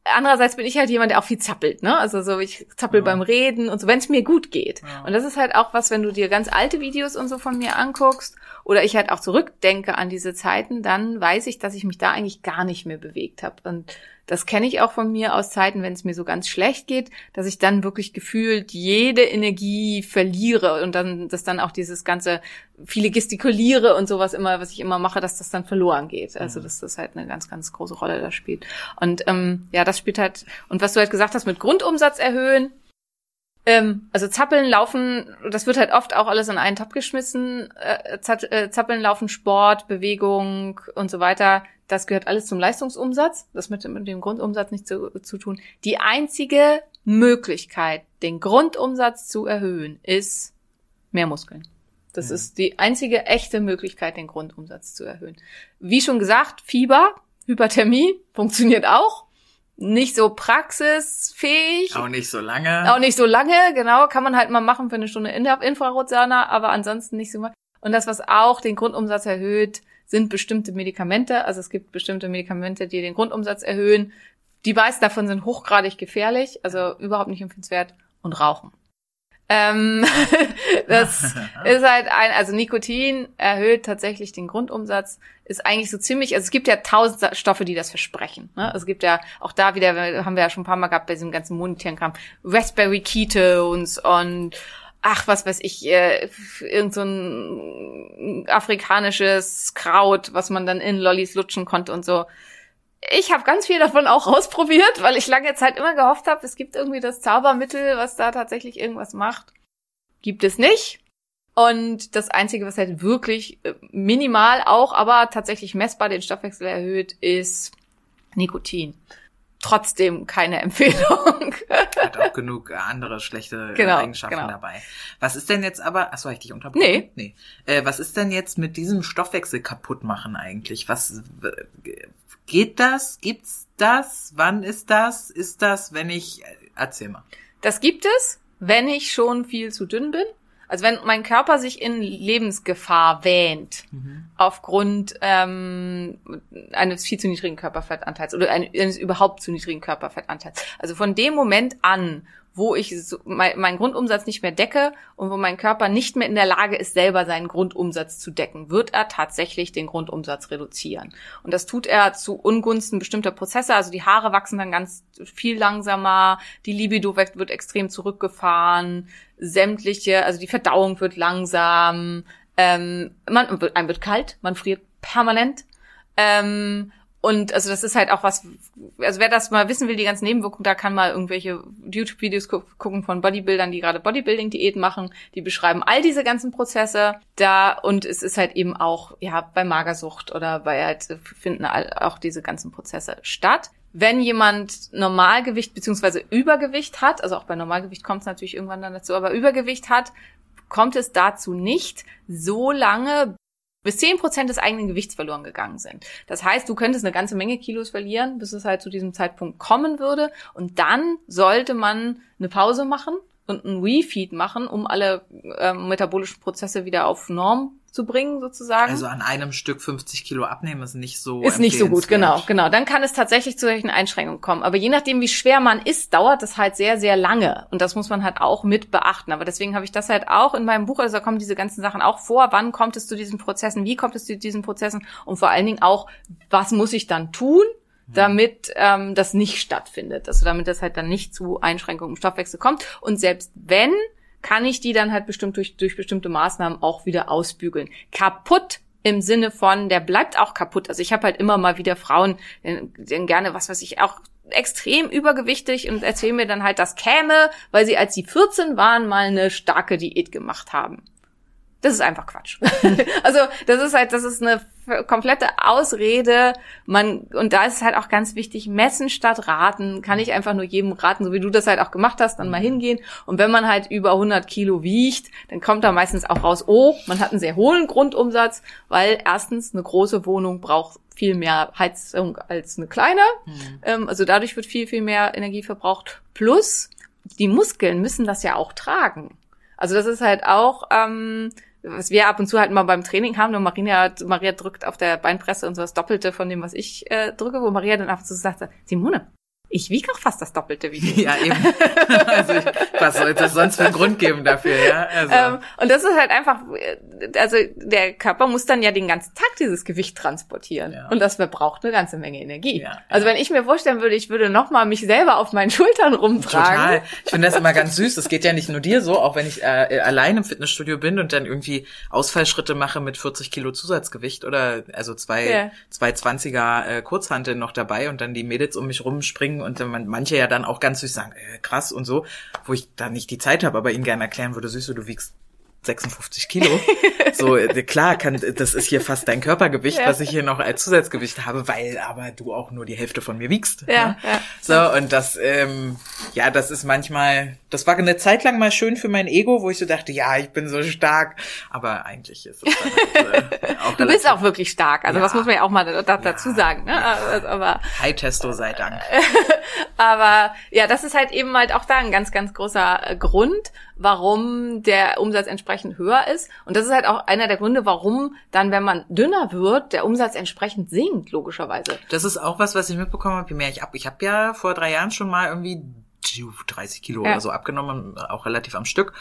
[SPEAKER 2] andererseits bin ich halt jemand, der auch viel zappelt, ne? Also so, ich zappel
[SPEAKER 1] Ja.
[SPEAKER 2] beim Reden und so, wenn es mir gut geht.
[SPEAKER 1] Ja.
[SPEAKER 2] Und das ist halt auch was, wenn du dir ganz alte Videos und so von mir anguckst oder ich halt auch zurückdenke an diese Zeiten, dann weiß ich, dass ich mich da eigentlich gar nicht mehr bewegt habe. Und das kenne ich auch von mir aus Zeiten, wenn es mir so ganz schlecht geht, dass ich dann wirklich gefühlt jede Energie verliere und dann, dass dann auch dieses ganze viele gestikuliere und sowas immer, was ich immer mache, dass das dann verloren geht. Also, dass das halt eine ganz, ganz große Rolle da spielt. Und ähm, ja, das spielt halt, und was du halt gesagt hast, mit Grundumsatz erhöhen, ähm, also Zappeln, Laufen, das wird halt oft auch alles in einen Topf geschmissen. Äh, äh, Zappeln, Laufen, Sport, Bewegung und so weiter. Das gehört alles zum Leistungsumsatz. Das mit, mit dem Grundumsatz nichts zu, zu tun. Die einzige Möglichkeit, den Grundumsatz zu erhöhen, ist mehr Muskeln. Das
[SPEAKER 1] Ja.
[SPEAKER 2] ist die einzige echte Möglichkeit, den Grundumsatz zu erhöhen. Wie schon gesagt, Fieber, Hyperthermie funktioniert auch. Nicht so praxisfähig.
[SPEAKER 1] Auch nicht so lange.
[SPEAKER 2] Auch nicht so lange, genau. Kann man halt mal machen für eine Stunde in der Infrarotsauna, aber ansonsten nicht so mal. Und das, was auch den Grundumsatz erhöht, sind bestimmte Medikamente. Also es gibt bestimmte Medikamente, die den Grundumsatz erhöhen. Die meisten davon sind hochgradig gefährlich, also überhaupt nicht empfehlenswert. Und Rauchen. Ähm, [laughs] das [laughs] ist halt ein, also Nikotin erhöht tatsächlich den Grundumsatz, ist eigentlich so ziemlich, also es gibt ja tausend Stoffe, die das versprechen. Ne? Es gibt ja auch da wieder, haben wir ja schon ein paar Mal gehabt bei diesem ganzen monetären Kram, Raspberry Ketones und ach, was weiß ich, äh, irgend so ein afrikanisches Kraut, was man dann in Lollis lutschen konnte und so. Ich habe ganz viel davon auch ausprobiert, weil ich lange Zeit immer gehofft habe, es gibt irgendwie das Zaubermittel, was da tatsächlich irgendwas macht. Gibt es nicht. Und das Einzige, was halt wirklich äh, minimal auch, aber tatsächlich messbar den Stoffwechsel erhöht, ist Nikotin. trotzdem keine [laughs] Empfehlung.
[SPEAKER 1] Hat auch genug andere schlechte äh,
[SPEAKER 2] Genau,
[SPEAKER 1] Eigenschaften
[SPEAKER 2] genau.
[SPEAKER 1] dabei. Was ist denn jetzt aber, achso, ich dich unterbrochen?
[SPEAKER 2] Nee.
[SPEAKER 1] nee. Äh, was ist denn jetzt mit diesem Stoffwechsel kaputt machen eigentlich? Was, geht das? Gibt's das? Wann ist das? Ist das, wenn ich, äh, erzähl mal.
[SPEAKER 2] Das gibt es, wenn ich schon viel zu dünn bin. Also wenn mein Körper sich in Lebensgefahr wähnt, aufgrund ähm, eines viel zu niedrigen Körperfettanteils oder ein- eines überhaupt zu niedrigen Körperfettanteils. Also von dem Moment an, wo ich so, mein, meinen Grundumsatz nicht mehr decke und wo mein Körper nicht mehr in der Lage ist, selber seinen Grundumsatz zu decken, wird er tatsächlich den Grundumsatz reduzieren. Und das tut er zu Ungunsten bestimmter Prozesse. Also die Haare wachsen dann ganz viel langsamer, die Libido wird extrem zurückgefahren, sämtliche, also die Verdauung wird langsam, ähm, man wird, einem wird kalt, man friert permanent. Ähm, und also das ist halt auch was, also wer das mal wissen will, die ganzen Nebenwirkungen, da kann mal irgendwelche YouTube-Videos gu gucken von Bodybuildern, die gerade Bodybuilding-Diät machen. Die beschreiben all diese ganzen Prozesse da und es ist halt eben auch, ja, bei Magersucht oder bei halt finden auch diese ganzen Prozesse statt. Wenn jemand Normalgewicht beziehungsweise Übergewicht hat, also auch bei Normalgewicht kommt es natürlich irgendwann dann dazu, aber Übergewicht hat, kommt es dazu nicht, so bis 10% des eigenen Gewichts verloren gegangen sind. Das heißt, du könntest eine ganze Menge Kilos verlieren, bis es halt zu diesem Zeitpunkt kommen würde. Und dann sollte man eine Pause machen und ein Refeed machen, um alle ähm, metabolischen Prozesse wieder auf Norm zu bringen, sozusagen.
[SPEAKER 1] Also an einem Stück 50 Kilo abnehmen ist nicht so
[SPEAKER 2] Ist nicht so gut, genau, genau. Dann kann es tatsächlich zu solchen Einschränkungen kommen. Aber je nachdem, wie schwer man ist, dauert das halt sehr, sehr lange. Und das muss man halt auch mit beachten. Aber deswegen habe ich das halt auch in meinem Buch, also da kommen diese ganzen Sachen auch vor. Wann kommt es zu diesen Prozessen? Wie kommt es zu diesen Prozessen? Und vor allen Dingen auch, was muss ich dann tun? damit ähm, das nicht stattfindet, also damit das halt dann nicht zu Einschränkungen im Stoffwechsel kommt und selbst wenn kann ich die dann halt bestimmt durch, durch bestimmte Maßnahmen auch wieder ausbügeln. Kaputt im Sinne von, der bleibt auch kaputt. Also ich habe halt immer mal wieder Frauen, die die gerne, was weiß ich, auch extrem übergewichtig und erzählen mir dann halt, das käme, weil sie, als sie 14 waren, mal eine starke Diät gemacht haben. Das ist einfach Quatsch. [laughs] also das ist halt, das ist eine komplette Ausrede. Man und da ist es halt auch ganz wichtig, messen statt raten. Kann ich einfach nur jedem raten, so wie du das halt auch gemacht hast, dann mal hingehen. Und wenn man halt über 100 Kilo wiegt, dann kommt da meistens auch raus, oh, man hat einen sehr hohen Grundumsatz, weil erstens eine große Wohnung braucht viel mehr Heizung als eine kleine. Ähm, also dadurch wird viel viel mehr Energie verbraucht. Plus die Muskeln müssen das ja auch tragen. Also das ist halt auch, ähm, was wir ab und zu halt mal beim Training haben, und Maria, Maria drückt auf der Beinpresse und so das Doppelte von dem, was ich äh, drücke, wo Maria dann ab und zu sagt, Simone, ich wiege auch fast das Doppelte wie du. [laughs]
[SPEAKER 1] Ja, eben. also ich, was soll das sonst für einen Grund geben dafür, ja? Also,
[SPEAKER 2] Ähm, und das ist halt einfach, äh, also der Körper muss dann ja den ganzen Tag dieses Gewicht transportieren.
[SPEAKER 1] Ja.
[SPEAKER 2] Und das verbraucht eine ganze Menge Energie.
[SPEAKER 1] Ja,
[SPEAKER 2] also
[SPEAKER 1] ja.
[SPEAKER 2] wenn ich mir vorstellen würde, ich würde nochmal mich selber auf meinen Schultern rumtragen.
[SPEAKER 1] Total. Ich finde das immer ganz süß. Das geht ja nicht nur dir so, auch wenn ich äh, allein im Fitnessstudio bin und dann irgendwie Ausfallschritte mache mit 40 Kilo Zusatzgewicht oder also zwei, zwei 20er äh, Kurzhanteln noch dabei und dann die Mädels um mich rumspringen und dann man, manche ja dann auch ganz süß sagen, äh, krass und so, wo ich da nicht die Zeit habe, aber ihnen gerne erklären würde, süß, du wiegst 56 Kilo. [laughs] so, äh, klar, kann, das ist hier fast dein Körpergewicht,
[SPEAKER 2] Ja.
[SPEAKER 1] was ich hier noch als Zusatzgewicht habe, weil aber du auch nur die Hälfte von mir wiegst.
[SPEAKER 2] Ja,
[SPEAKER 1] ne?
[SPEAKER 2] ja.
[SPEAKER 1] So, und das, ähm, ja, das ist manchmal, das war eine Zeit lang mal schön für mein Ego, wo ich so dachte, ja, ich bin so stark, aber eigentlich ist es halt, äh, [laughs] auch
[SPEAKER 2] Du bist auch wirklich stark. Also
[SPEAKER 1] Ja.
[SPEAKER 2] das muss man ja auch mal da, da, dazu sagen. Ne? Also, Aber,
[SPEAKER 1] High-Testo sei Dank. [laughs]
[SPEAKER 2] aber ja, das ist halt eben halt auch da ein ganz, ganz großer äh, Grund, warum der Umsatz entsprechend höher ist. Und das ist halt auch einer der Gründe, warum dann, wenn man dünner wird, der Umsatz entsprechend sinkt, logischerweise.
[SPEAKER 1] Das ist auch was, was ich mitbekommen habe, je mehr ich ab. Ich habe ja vor drei Jahren schon mal irgendwie 30 Kilo
[SPEAKER 2] Ja.
[SPEAKER 1] oder so abgenommen, auch relativ am Stück.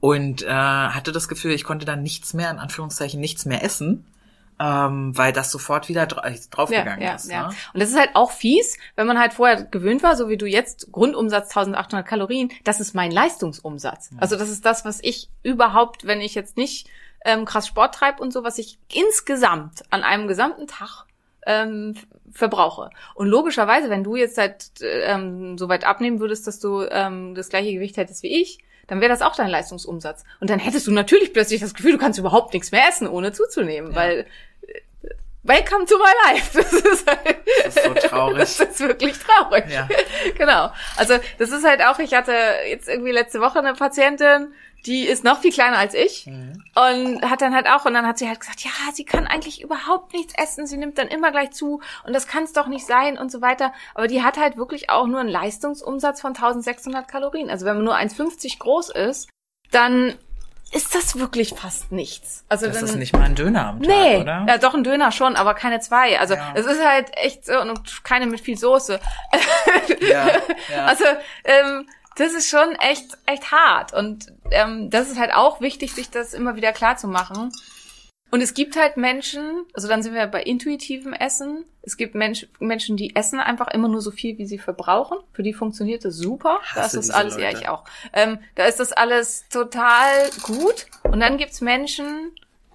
[SPEAKER 1] Und äh, hatte das Gefühl, ich konnte dann nichts mehr, in Anführungszeichen, nichts mehr essen, ähm, weil das sofort wieder dra draufgegangen
[SPEAKER 2] ja,
[SPEAKER 1] ist.
[SPEAKER 2] ja.
[SPEAKER 1] Ne?
[SPEAKER 2] Und das ist halt auch fies, wenn man halt vorher gewöhnt war, so wie du jetzt, Grundumsatz 1800 Kalorien, das ist mein Leistungsumsatz. Also das ist das, was ich überhaupt, wenn ich jetzt nicht ähm, krass Sport treibe und so, was ich insgesamt an einem gesamten Tag ähm, verbrauche. Und logischerweise, wenn du jetzt seit ähm, so weit abnehmen würdest, dass du ähm, das gleiche Gewicht hättest wie ich, dann wäre das auch dein Leistungsumsatz. Und dann hättest du natürlich plötzlich das Gefühl, du kannst überhaupt nichts mehr essen, ohne zuzunehmen,
[SPEAKER 1] Ja.
[SPEAKER 2] weil welcome to my life. [laughs] Das ist, halt,
[SPEAKER 1] Das traurig.
[SPEAKER 2] das ist wirklich traurig.
[SPEAKER 1] Ja. [laughs]
[SPEAKER 2] Genau. Also das ist halt auch, ich hatte jetzt irgendwie letzte Woche eine Patientin, die ist noch viel kleiner als ich
[SPEAKER 1] Mhm.
[SPEAKER 2] und hat dann halt auch, und dann hat sie halt gesagt, ja, sie kann eigentlich überhaupt nichts essen, sie nimmt dann immer gleich zu und das kann es doch nicht sein und so weiter. Aber die hat halt wirklich auch nur einen Leistungsumsatz von 1600 Kalorien. Also wenn man nur 1,50 groß ist, dann ist das wirklich fast nichts. Also
[SPEAKER 1] Das
[SPEAKER 2] dann,
[SPEAKER 1] ist nicht mal ein Döner am Tag,
[SPEAKER 2] Nee,
[SPEAKER 1] oder?
[SPEAKER 2] ja doch ein Döner schon, aber keine zwei. Also
[SPEAKER 1] Ja.
[SPEAKER 2] es ist halt echt so und keine mit viel Soße.
[SPEAKER 1] Ja, ja. [laughs]
[SPEAKER 2] Also ähm, das ist schon echt echt hart und ähm, das ist halt auch wichtig, sich das immer wieder klar zu machen. Und es gibt halt Menschen, also dann sind wir bei intuitivem Essen. Es gibt Mensch, Menschen, die essen einfach immer nur so viel, wie sie verbrauchen. Für die funktioniert das super. Da ist
[SPEAKER 1] Hasse
[SPEAKER 2] das alles, ja
[SPEAKER 1] Leute.
[SPEAKER 2] ich auch. Ähm, da ist das alles total gut. Und dann gibt's Menschen,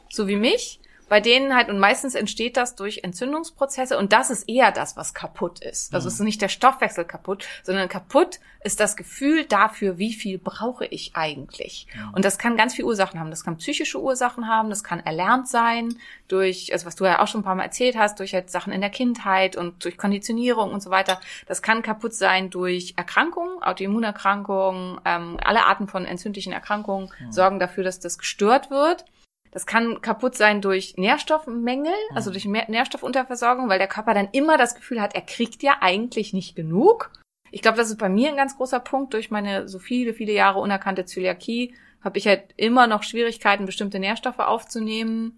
[SPEAKER 2] so wie mich, bei denen halt, und meistens entsteht das durch Entzündungsprozesse, und das ist eher das, was kaputt ist. Also es ist nicht der Stoffwechsel kaputt, sondern kaputt ist das Gefühl dafür, wie viel brauche ich eigentlich. Und das kann ganz viele Ursachen haben. Das kann psychische Ursachen haben, das kann erlernt sein, durch, also was du ja auch schon ein paar Mal erzählt hast, durch halt Sachen in der Kindheit und durch Konditionierung und so weiter. Das kann kaputt sein durch Erkrankungen, Autoimmunerkrankungen, ähm, alle Arten von entzündlichen Erkrankungen sorgen dafür, dass das gestört wird. Das kann kaputt sein durch Nährstoffmängel, also durch Mehr- Nährstoffunterversorgung, weil der Körper dann immer das Gefühl hat, er kriegt ja eigentlich nicht genug. Ich glaube, das ist bei mir ein ganz großer Punkt. Durch meine so viele, viele Jahre unerkannte Zöliakie habe ich halt immer noch Schwierigkeiten, bestimmte Nährstoffe aufzunehmen.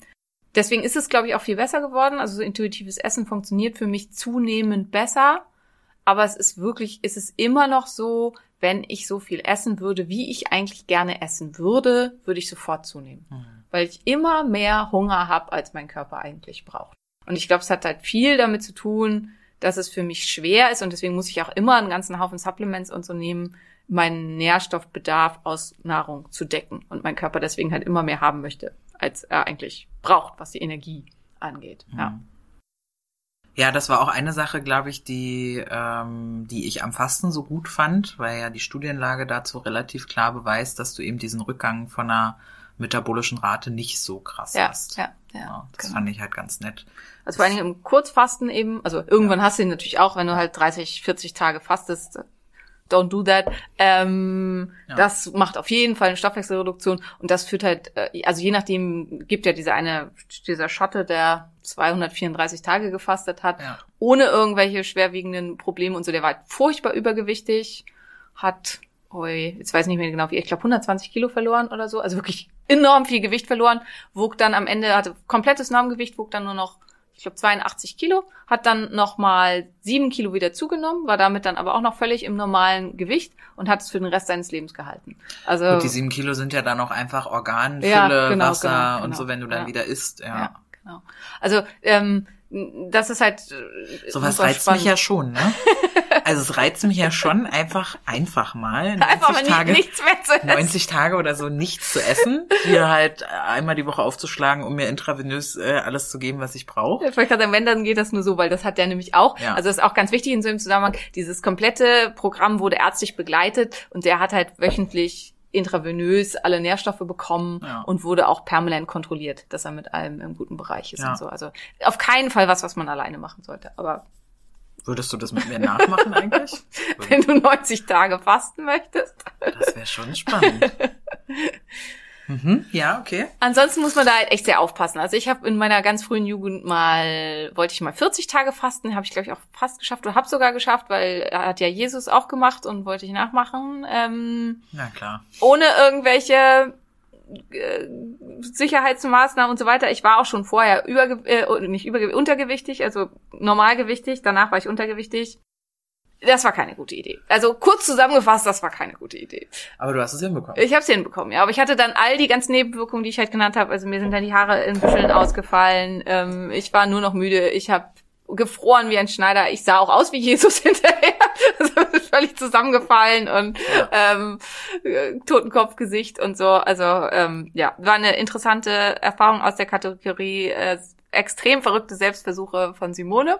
[SPEAKER 2] Deswegen ist es, glaube ich, auch viel besser geworden. Also so intuitives Essen funktioniert für mich zunehmend besser. Aber es ist wirklich, es ist immer noch so, wenn ich so viel essen würde, wie ich eigentlich gerne essen würde, würde ich sofort zunehmen. Weil ich immer mehr Hunger habe, als mein Körper eigentlich braucht. Und ich glaube, es hat halt viel damit zu tun, dass es für mich schwer ist und deswegen muss ich auch immer einen ganzen Haufen Supplements und so nehmen, meinen Nährstoffbedarf aus Nahrung zu decken und mein Körper deswegen halt immer mehr haben möchte, als er eigentlich braucht, was die Energie angeht. Ja.
[SPEAKER 1] Ja, das war auch eine Sache, glaube ich, die, ähm, die ich am Fasten so gut fand, weil ja die Studienlage dazu relativ klar beweist, dass du eben diesen Rückgang von einer metabolischen Rate nicht so krass
[SPEAKER 2] Ja,
[SPEAKER 1] hast.
[SPEAKER 2] ja, ja.
[SPEAKER 1] Ja, das
[SPEAKER 2] genau.
[SPEAKER 1] fand ich halt ganz nett.
[SPEAKER 2] Also vor allen Dingen im Kurzfasten eben, also irgendwann hast du ihn natürlich auch, wenn du halt 30, 40 Tage fastest, don't do that. Ähm,
[SPEAKER 1] Ja.
[SPEAKER 2] Das macht auf jeden Fall eine Stoffwechselreduktion und das führt halt, äh, also je nachdem gibt ja diese eine, dieser Schotte, der 234 Tage gefastet hat,
[SPEAKER 1] Ja.
[SPEAKER 2] ohne irgendwelche schwerwiegenden Probleme und so, der war halt furchtbar übergewichtig, hat, jetzt weiß ich nicht mehr genau wie, ich glaube 120 Kilo verloren oder so, also wirklich enorm viel Gewicht verloren, wog dann am Ende, hatte komplettes Normgewicht, wog dann nur noch, ich glaube 82 Kilo, hat dann nochmal sieben Kilo wieder zugenommen, war damit dann aber auch noch völlig im normalen Gewicht und hat es für den Rest seines Lebens gehalten. Also
[SPEAKER 1] Und die sieben Kilo sind ja dann auch einfach Organfülle,
[SPEAKER 2] Ja, genau,
[SPEAKER 1] Wasser
[SPEAKER 2] genau,
[SPEAKER 1] und
[SPEAKER 2] genau.
[SPEAKER 1] so, wenn du dann wieder isst. Ja.
[SPEAKER 2] ja, genau. Also ähm, das ist halt äh,
[SPEAKER 1] Sowas reizt
[SPEAKER 2] spannend.
[SPEAKER 1] mich ja schon, ne? [laughs] Also es reizt mich ja schon, einfach, einfach mal 90
[SPEAKER 2] einfach mal
[SPEAKER 1] Tage,
[SPEAKER 2] nicht, nichts mehr zu essen.
[SPEAKER 1] 90 Tage oder so nichts zu essen, hier halt einmal die Woche aufzuschlagen, um mir intravenös äh, alles zu geben, was ich brauche.
[SPEAKER 2] Ich wollte gerade wenn, dann geht das nur so, weil das hat der nämlich auch.
[SPEAKER 1] Ja.
[SPEAKER 2] Also das ist auch ganz wichtig in so einem Zusammenhang. Dieses komplette Programm wurde ärztlich begleitet und der hat halt wöchentlich intravenös alle Nährstoffe bekommen
[SPEAKER 1] Ja.
[SPEAKER 2] und wurde auch permanent kontrolliert, dass er mit allem im guten Bereich ist
[SPEAKER 1] Ja.
[SPEAKER 2] und so. Also auf keinen Fall was, was man alleine machen sollte. Aber
[SPEAKER 1] Würdest du das mit mir nachmachen eigentlich? [laughs]
[SPEAKER 2] wenn du 90 Tage fasten möchtest.
[SPEAKER 1] Das wäre schon spannend. [laughs] Mhm, ja, okay.
[SPEAKER 2] Ansonsten muss man da halt echt sehr aufpassen. Also ich habe in meiner ganz frühen Jugend mal, wollte ich mal 40 Tage fasten, habe ich glaube ich auch fast geschafft oder habe sogar geschafft, weil er hat ja Jesus auch gemacht und wollte ich nachmachen. Ähm,
[SPEAKER 1] Na klar.
[SPEAKER 2] ohne irgendwelche äh, Sicherheitsmaßnahmen und so weiter. Ich war auch schon vorher überge äh, nicht überge untergewichtig, also normalgewichtig. Danach war ich untergewichtig. Das war keine gute Idee. Also kurz zusammengefasst, das war keine gute Idee.
[SPEAKER 1] Aber du hast es hinbekommen.
[SPEAKER 2] Ich habe es hinbekommen, ja. Aber ich hatte dann all die ganzen Nebenwirkungen, die ich halt genannt habe. Also mir sind dann die Haare in Büscheln ausgefallen. Ähm, ich war nur noch müde. Ich habe gefroren wie ein Schneider. Ich sah auch aus wie Jesus [laughs] hinterher. Also völlig zusammengefallen und ähm, äh, Totenkopfgesicht und so. Also ähm, ja, war eine interessante Erfahrung aus der Kategorie äh, extrem verrückte Selbstversuche von Simone.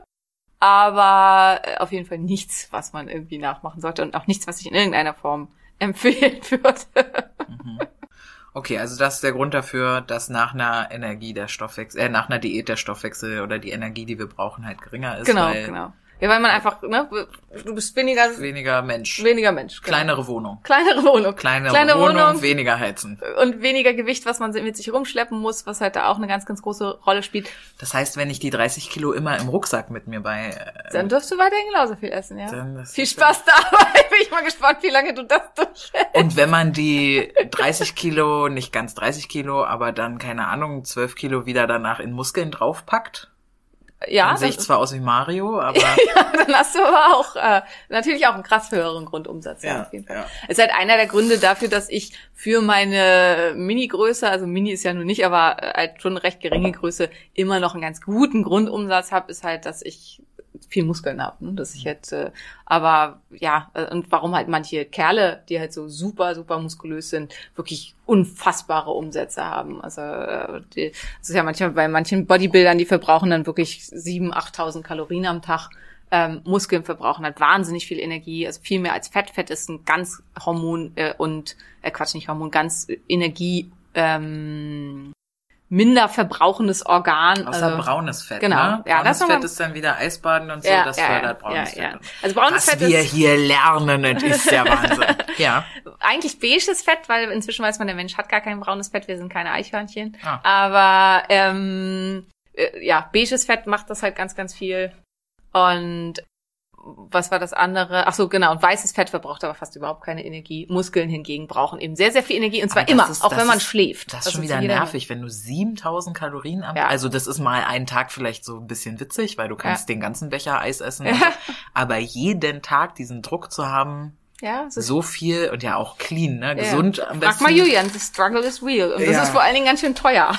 [SPEAKER 2] Aber äh, auf jeden Fall nichts, was man irgendwie nachmachen sollte und auch nichts, was ich in irgendeiner Form [laughs] empfehlen würde.
[SPEAKER 1] Okay, also das ist der Grund dafür, dass nach einer Energie der Stoffwechsel, äh, nach einer Diät der Stoffwechsel oder die Energie, die wir brauchen, halt geringer ist.
[SPEAKER 2] Genau, genau. Ja, weil man einfach, ne, du bist weniger,
[SPEAKER 1] Weniger Mensch.
[SPEAKER 2] weniger Mensch. Genau.
[SPEAKER 1] Kleinere Wohnung.
[SPEAKER 2] Kleinere Wohnung.
[SPEAKER 1] Kleinere
[SPEAKER 2] Kleine
[SPEAKER 1] Wohnung,
[SPEAKER 2] Wohnung.
[SPEAKER 1] weniger heizen.
[SPEAKER 2] Und weniger Gewicht, was man mit sich rumschleppen muss, was halt da auch eine ganz, ganz große Rolle spielt.
[SPEAKER 1] Das heißt, wenn ich die 30 Kilo immer im Rucksack mit mir bei, äh,
[SPEAKER 2] Dann darfst du weiterhin genauso viel essen, ja. Viel Spaß [laughs] dabei. Bin ich mal gespannt, wie lange du das durchhältst.
[SPEAKER 1] Und wenn man die 30 Kilo, nicht ganz 30 Kilo, aber dann, keine Ahnung, 12 Kilo wieder danach in Muskeln draufpackt,
[SPEAKER 2] Ja,
[SPEAKER 1] dann sehe ich zwar aus wie Mario, [laughs] aber
[SPEAKER 2] dann hast du aber auch äh, natürlich auch einen krass höheren Grundumsatz. Ja,
[SPEAKER 1] Ja,
[SPEAKER 2] auf jeden Fall.
[SPEAKER 1] ja.
[SPEAKER 2] Ist halt einer der Gründe dafür, dass ich für meine Mini-Größe, also Mini ist ja nun nicht, aber äh, halt schon eine recht geringe Größe, immer noch einen ganz guten Grundumsatz habe, ist halt, dass ich viel Muskeln habe, ne? dass ich jetzt, äh, aber ja, äh, und warum halt manche Kerle, die halt so super, super muskulös sind, wirklich unfassbare Umsätze haben. Also äh, die, das ist ja manchmal bei manchen Bodybuildern, die verbrauchen dann wirklich 7.000, 8.000 Kalorien am Tag. Ähm, Muskeln verbrauchen halt wahnsinnig viel Energie, also viel mehr als Fett. Fett ist ein ganz Hormon äh, und äh, Quatsch nicht Hormon, ganz Energie ähm, minder verbrauchendes Organ.
[SPEAKER 1] außer
[SPEAKER 2] also,
[SPEAKER 1] braunes Fett.
[SPEAKER 2] genau.
[SPEAKER 1] Ne?
[SPEAKER 2] Ja,
[SPEAKER 1] braunes
[SPEAKER 2] das
[SPEAKER 1] Fett ist dann wieder Eisbaden und so,
[SPEAKER 2] Ja,
[SPEAKER 1] das
[SPEAKER 2] ja,
[SPEAKER 1] fördert braunes
[SPEAKER 2] ja.
[SPEAKER 1] Fett.
[SPEAKER 2] Also braunes
[SPEAKER 1] Was
[SPEAKER 2] Fett
[SPEAKER 1] wir
[SPEAKER 2] ist-
[SPEAKER 1] hier lernen, das ist ja Wahnsinn. [laughs] ja.
[SPEAKER 2] eigentlich beiges Fett, weil inzwischen weiß man, der Mensch hat gar kein braunes Fett, wir sind keine Eichhörnchen.
[SPEAKER 1] Ah.
[SPEAKER 2] Aber ähm, äh, ja, beiges Fett macht das halt ganz, ganz viel. Und was war das andere? Ach so, genau. Und weißes Fett verbraucht aber fast überhaupt keine Energie. Muskeln hingegen brauchen eben sehr, sehr viel Energie. Und zwar
[SPEAKER 1] Aber
[SPEAKER 2] immer,
[SPEAKER 1] ist-
[SPEAKER 2] auch wenn man
[SPEAKER 1] ist-
[SPEAKER 2] schläft.
[SPEAKER 1] Das ist schon wieder nervig, wenn du 7000 Kalorien am
[SPEAKER 2] Ja.
[SPEAKER 1] Also das ist mal einen Tag vielleicht so ein bisschen witzig, weil du kannst den ganzen Becher Eis essen. [laughs]
[SPEAKER 2] Ja.
[SPEAKER 1] Aber jeden Tag diesen Druck zu haben,
[SPEAKER 2] Ja,
[SPEAKER 1] so viel und ja auch clean, ne?
[SPEAKER 2] ja.
[SPEAKER 1] Gesund am
[SPEAKER 2] Frag
[SPEAKER 1] besten.
[SPEAKER 2] mal Julian, the struggle is real. Und das
[SPEAKER 1] Ja.
[SPEAKER 2] ist vor allen Dingen ganz schön teuer.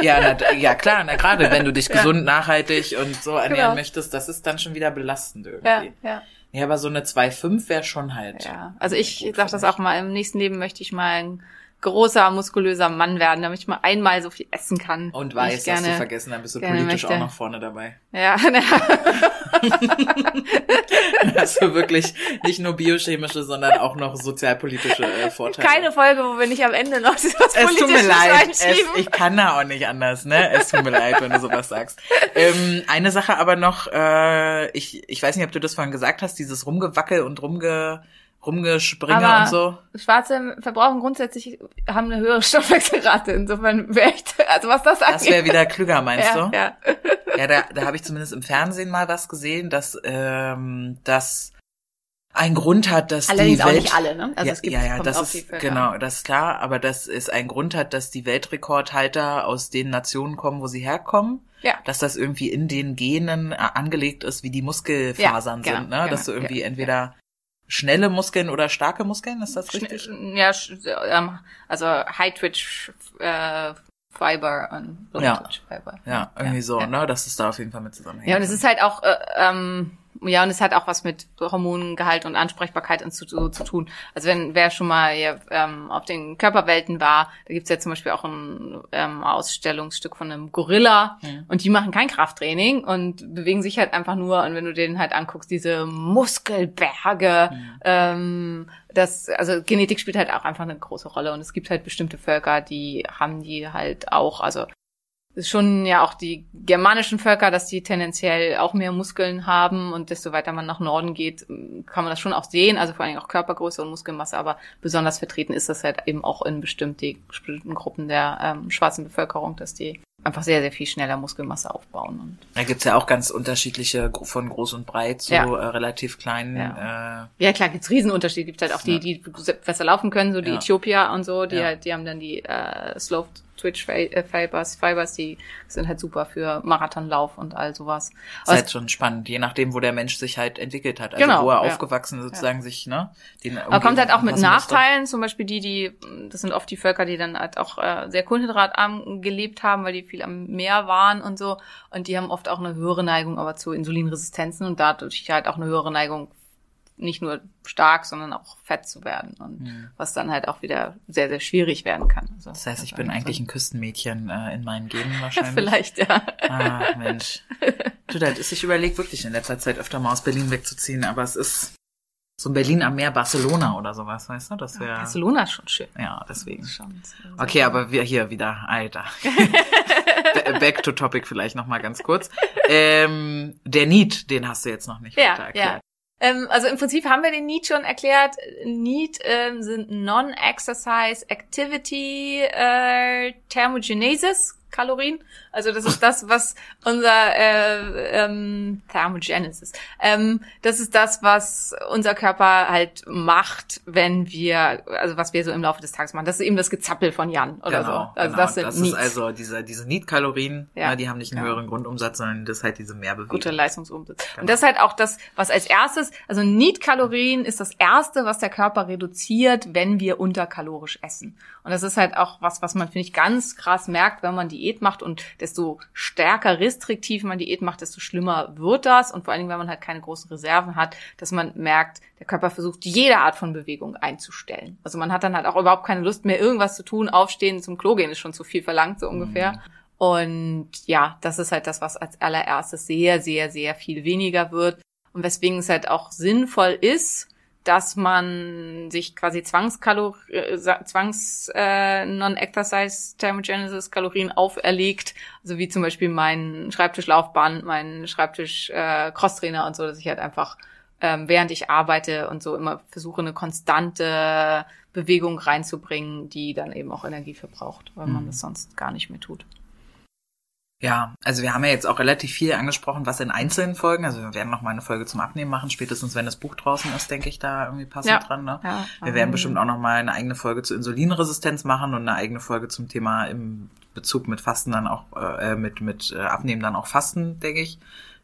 [SPEAKER 1] Ja, na, ja klar, na, gerade wenn du dich [laughs] gesund, nachhaltig und so ernähren
[SPEAKER 2] Genau.
[SPEAKER 1] möchtest, das ist dann schon wieder belastend
[SPEAKER 2] ja,
[SPEAKER 1] irgendwie.
[SPEAKER 2] ja.
[SPEAKER 1] Ja, aber so eine 2,5 wäre schon halt.
[SPEAKER 2] Ja, also ich sag das auch mal, im nächsten Leben möchte ich mal ein großer, muskulöser Mann werden, damit ich mal einmal so viel essen kann.
[SPEAKER 1] Und weiß,
[SPEAKER 2] ich gerne,
[SPEAKER 1] hast du vergessen, dann bist du politisch
[SPEAKER 2] möchte.
[SPEAKER 1] auch noch vorne dabei.
[SPEAKER 2] Ja, [laughs] [laughs]
[SPEAKER 1] Hast du wirklich nicht nur biochemische, sondern auch noch sozialpolitische äh, Vorteile.
[SPEAKER 2] keine Folge, wo wir nicht am Ende noch [laughs] was
[SPEAKER 1] es tut mir leid. Es, ich kann da auch nicht anders, ne? Es tut mir leid, wenn du sowas sagst. Ähm, eine Sache aber noch, äh, ich, ich weiß nicht, ob du das vorhin gesagt hast, dieses Rumgewackel und Rumge, Rumgespringe
[SPEAKER 2] Aber
[SPEAKER 1] und so.
[SPEAKER 2] Schwarze verbrauchen grundsätzlich haben eine höhere [laughs] Stoffwechselrate. Insofern wäre ich, also was das angeht.
[SPEAKER 1] Das wäre wieder klüger, meinst
[SPEAKER 2] ja,
[SPEAKER 1] du?
[SPEAKER 2] ja. [laughs]
[SPEAKER 1] Ja, da, da habe ich zumindest im Fernsehen mal was gesehen, dass ähm, das ein Grund hat, dass
[SPEAKER 2] Allerdings
[SPEAKER 1] die
[SPEAKER 2] auch
[SPEAKER 1] Welt
[SPEAKER 2] nicht alle, ne? Also
[SPEAKER 1] ja,
[SPEAKER 2] es gibt
[SPEAKER 1] ja, ja, das ist genau, das ist klar, aber das ist ein Grund hat, dass die Weltrekordhalter aus den Nationen kommen, wo sie herkommen.
[SPEAKER 2] Ja.
[SPEAKER 1] Dass das irgendwie in den Genen äh, angelegt ist, wie die Muskelfasern
[SPEAKER 2] Ja, genau,
[SPEAKER 1] sind, ne? Dass du
[SPEAKER 2] genau,
[SPEAKER 1] irgendwie
[SPEAKER 2] ja,
[SPEAKER 1] entweder schnelle Muskeln oder starke Muskeln, ist das richtig?
[SPEAKER 2] Ja, sch- ähm, also High Twitch äh, Fiber und Low
[SPEAKER 1] Ja.
[SPEAKER 2] Twitch Fiber.
[SPEAKER 1] Ja, irgendwie so,
[SPEAKER 2] ja.
[SPEAKER 1] ne? Das ist da auf jeden Fall mit zusammenhängt.
[SPEAKER 2] Ja, und es ist halt auch, äh, ähm, ja, und es hat auch was mit Hormongehalt und Ansprechbarkeit und zu, so zu tun. Also wenn wer schon mal hier, ähm, auf den Körperwelten war, da gibt's ja zum Beispiel auch ein ähm, Ausstellungsstück von einem Gorilla
[SPEAKER 1] Mhm.
[SPEAKER 2] und die machen kein Krafttraining und bewegen sich halt einfach nur und wenn du denen halt anguckst, diese Muskelberge,
[SPEAKER 1] Mhm.
[SPEAKER 2] ähm, das, also Genetik spielt halt auch einfach eine große Rolle und es gibt halt bestimmte Völker, die haben die halt auch, also ist schon ja auch die germanischen Völker, dass die tendenziell auch mehr Muskeln haben und desto weiter man nach Norden geht, kann man das schon auch sehen, also vor allem auch Körpergröße und Muskelmasse, aber besonders vertreten ist das halt eben auch in bestimmte, bestimmten Gruppen der ähm, schwarzen Bevölkerung, dass die einfach sehr, sehr viel schneller Muskelmasse aufbauen. Und
[SPEAKER 1] Da gibt's ja auch ganz unterschiedliche, von groß und breit zu
[SPEAKER 2] Ja.
[SPEAKER 1] äh, relativ kleinen.
[SPEAKER 2] Ja.
[SPEAKER 1] Äh,
[SPEAKER 2] ja, klar, gibt's Riesenunterschiede. Gibt halt auch die,
[SPEAKER 1] Ja.
[SPEAKER 2] die besser laufen können, so die. Äthiopier und so, die halt, die haben dann die äh, Slow Twitch Fi- Fibers, Fibers, die sind halt super für Marathonlauf und all sowas.
[SPEAKER 1] ist
[SPEAKER 2] Aber
[SPEAKER 1] halt schon spannend, je nachdem, wo der Mensch sich halt entwickelt hat. Also
[SPEAKER 2] Genau,
[SPEAKER 1] wo er
[SPEAKER 2] ja.
[SPEAKER 1] aufgewachsen sozusagen sich, ne? Den
[SPEAKER 2] Aber kommt halt auch mit. Nachteilen, zum Beispiel die, die, das sind oft die Völker, die dann halt auch äh, sehr kohlenhydratarm gelebt haben, weil die viel am Meer waren und so. Und die haben oft auch eine höhere Neigung aber zu Insulinresistenzen und dadurch halt auch eine höhere Neigung, nicht nur stark, sondern auch fett zu werden. Und was dann halt auch wieder sehr, sehr schwierig werden kann. Also,
[SPEAKER 1] Das heißt, ich bin eigentlich ein Küstenmädchen äh, in meinen Genen [laughs] wahrscheinlich.
[SPEAKER 2] Vielleicht, ja.
[SPEAKER 1] Ah, Mensch. [laughs] Du, das ist, ich überlege wirklich in letzter Zeit öfter mal aus Berlin wegzuziehen, aber es ist, So Berlin am Meer, Barcelona oder sowas, weißt du? Das wäre.
[SPEAKER 2] Barcelona ist schon schön.
[SPEAKER 1] Ja, deswegen.
[SPEAKER 2] Schon
[SPEAKER 1] Okay, aber wir hier wieder, Alter. [laughs] Ba- Back to topic vielleicht noch mal ganz kurz. Ähm, der Need, den hast du jetzt noch nicht
[SPEAKER 2] Ja,
[SPEAKER 1] weiter erklärt.
[SPEAKER 2] ja. Ähm, also im Prinzip haben wir den Need schon erklärt. Need ähm, sind Non-Exercise Activity äh, Thermogenesis Kalorien. Also das ist das, was unser äh, ähm, Thermogenesis. Ähm, das ist das, was unser Körper halt macht, wenn wir, also was wir so im Laufe des Tages machen. Das ist eben das Gezappel von Jan oder so. Also
[SPEAKER 1] genau.
[SPEAKER 2] das sind
[SPEAKER 1] das
[SPEAKER 2] Needs.
[SPEAKER 1] ist also diese, diese Need-Kalorien,
[SPEAKER 2] Ja.
[SPEAKER 1] ja. die haben nicht einen
[SPEAKER 2] Ja.
[SPEAKER 1] höheren Grundumsatz, sondern das ist halt diese Mehrbewegung.
[SPEAKER 2] gute Leistungsumsatz.
[SPEAKER 1] Genau.
[SPEAKER 2] Und das ist halt auch das, was als erstes, also Need-Kalorien ist das erste, was der Körper reduziert, wenn wir unterkalorisch essen. Und das ist halt auch was, was man, finde ich, ganz krass merkt, wenn man Diät macht und desto stärker restriktiv man Diät macht, desto schlimmer wird das. Und vor allen Dingen, wenn man halt keine großen Reserven hat, dass man merkt, der Körper versucht, jede Art von Bewegung einzustellen. Also man hat dann halt auch überhaupt keine Lust mehr, irgendwas zu tun, aufstehen, zum Klo gehen ist schon zu viel verlangt, so ungefähr. Und ja, das ist halt das, was als allererstes sehr, sehr, sehr viel weniger wird. Und weswegen es halt auch sinnvoll ist, dass man sich quasi Zwangskalor äh, Zwangs äh, Non-Exercise Thermogenesis Kalorien auferlegt, also wie zum Beispiel mein Schreibtischlaufband, mein Schreibtisch äh, Crosstrainer und so, dass ich halt einfach ähm, während ich arbeite und so immer versuche eine konstante Bewegung reinzubringen, die dann eben auch Energie verbraucht, weil man
[SPEAKER 1] Mhm.
[SPEAKER 2] das sonst gar nicht mehr tut.
[SPEAKER 1] Ja, also wir haben ja jetzt auch relativ viel angesprochen, was in einzelnen Folgen, also wir werden noch mal eine Folge zum Abnehmen machen, spätestens wenn das Buch draußen ist, denke ich da irgendwie passend
[SPEAKER 2] Ja.
[SPEAKER 1] dran. Ne?
[SPEAKER 2] Ja,
[SPEAKER 1] Wir werden bestimmt auch noch mal eine eigene Folge zur Insulinresistenz machen und eine eigene Folge zum Thema im Bezug mit Fasten dann auch, äh, mit, mit äh, Abnehmen dann auch Fasten, denke ich.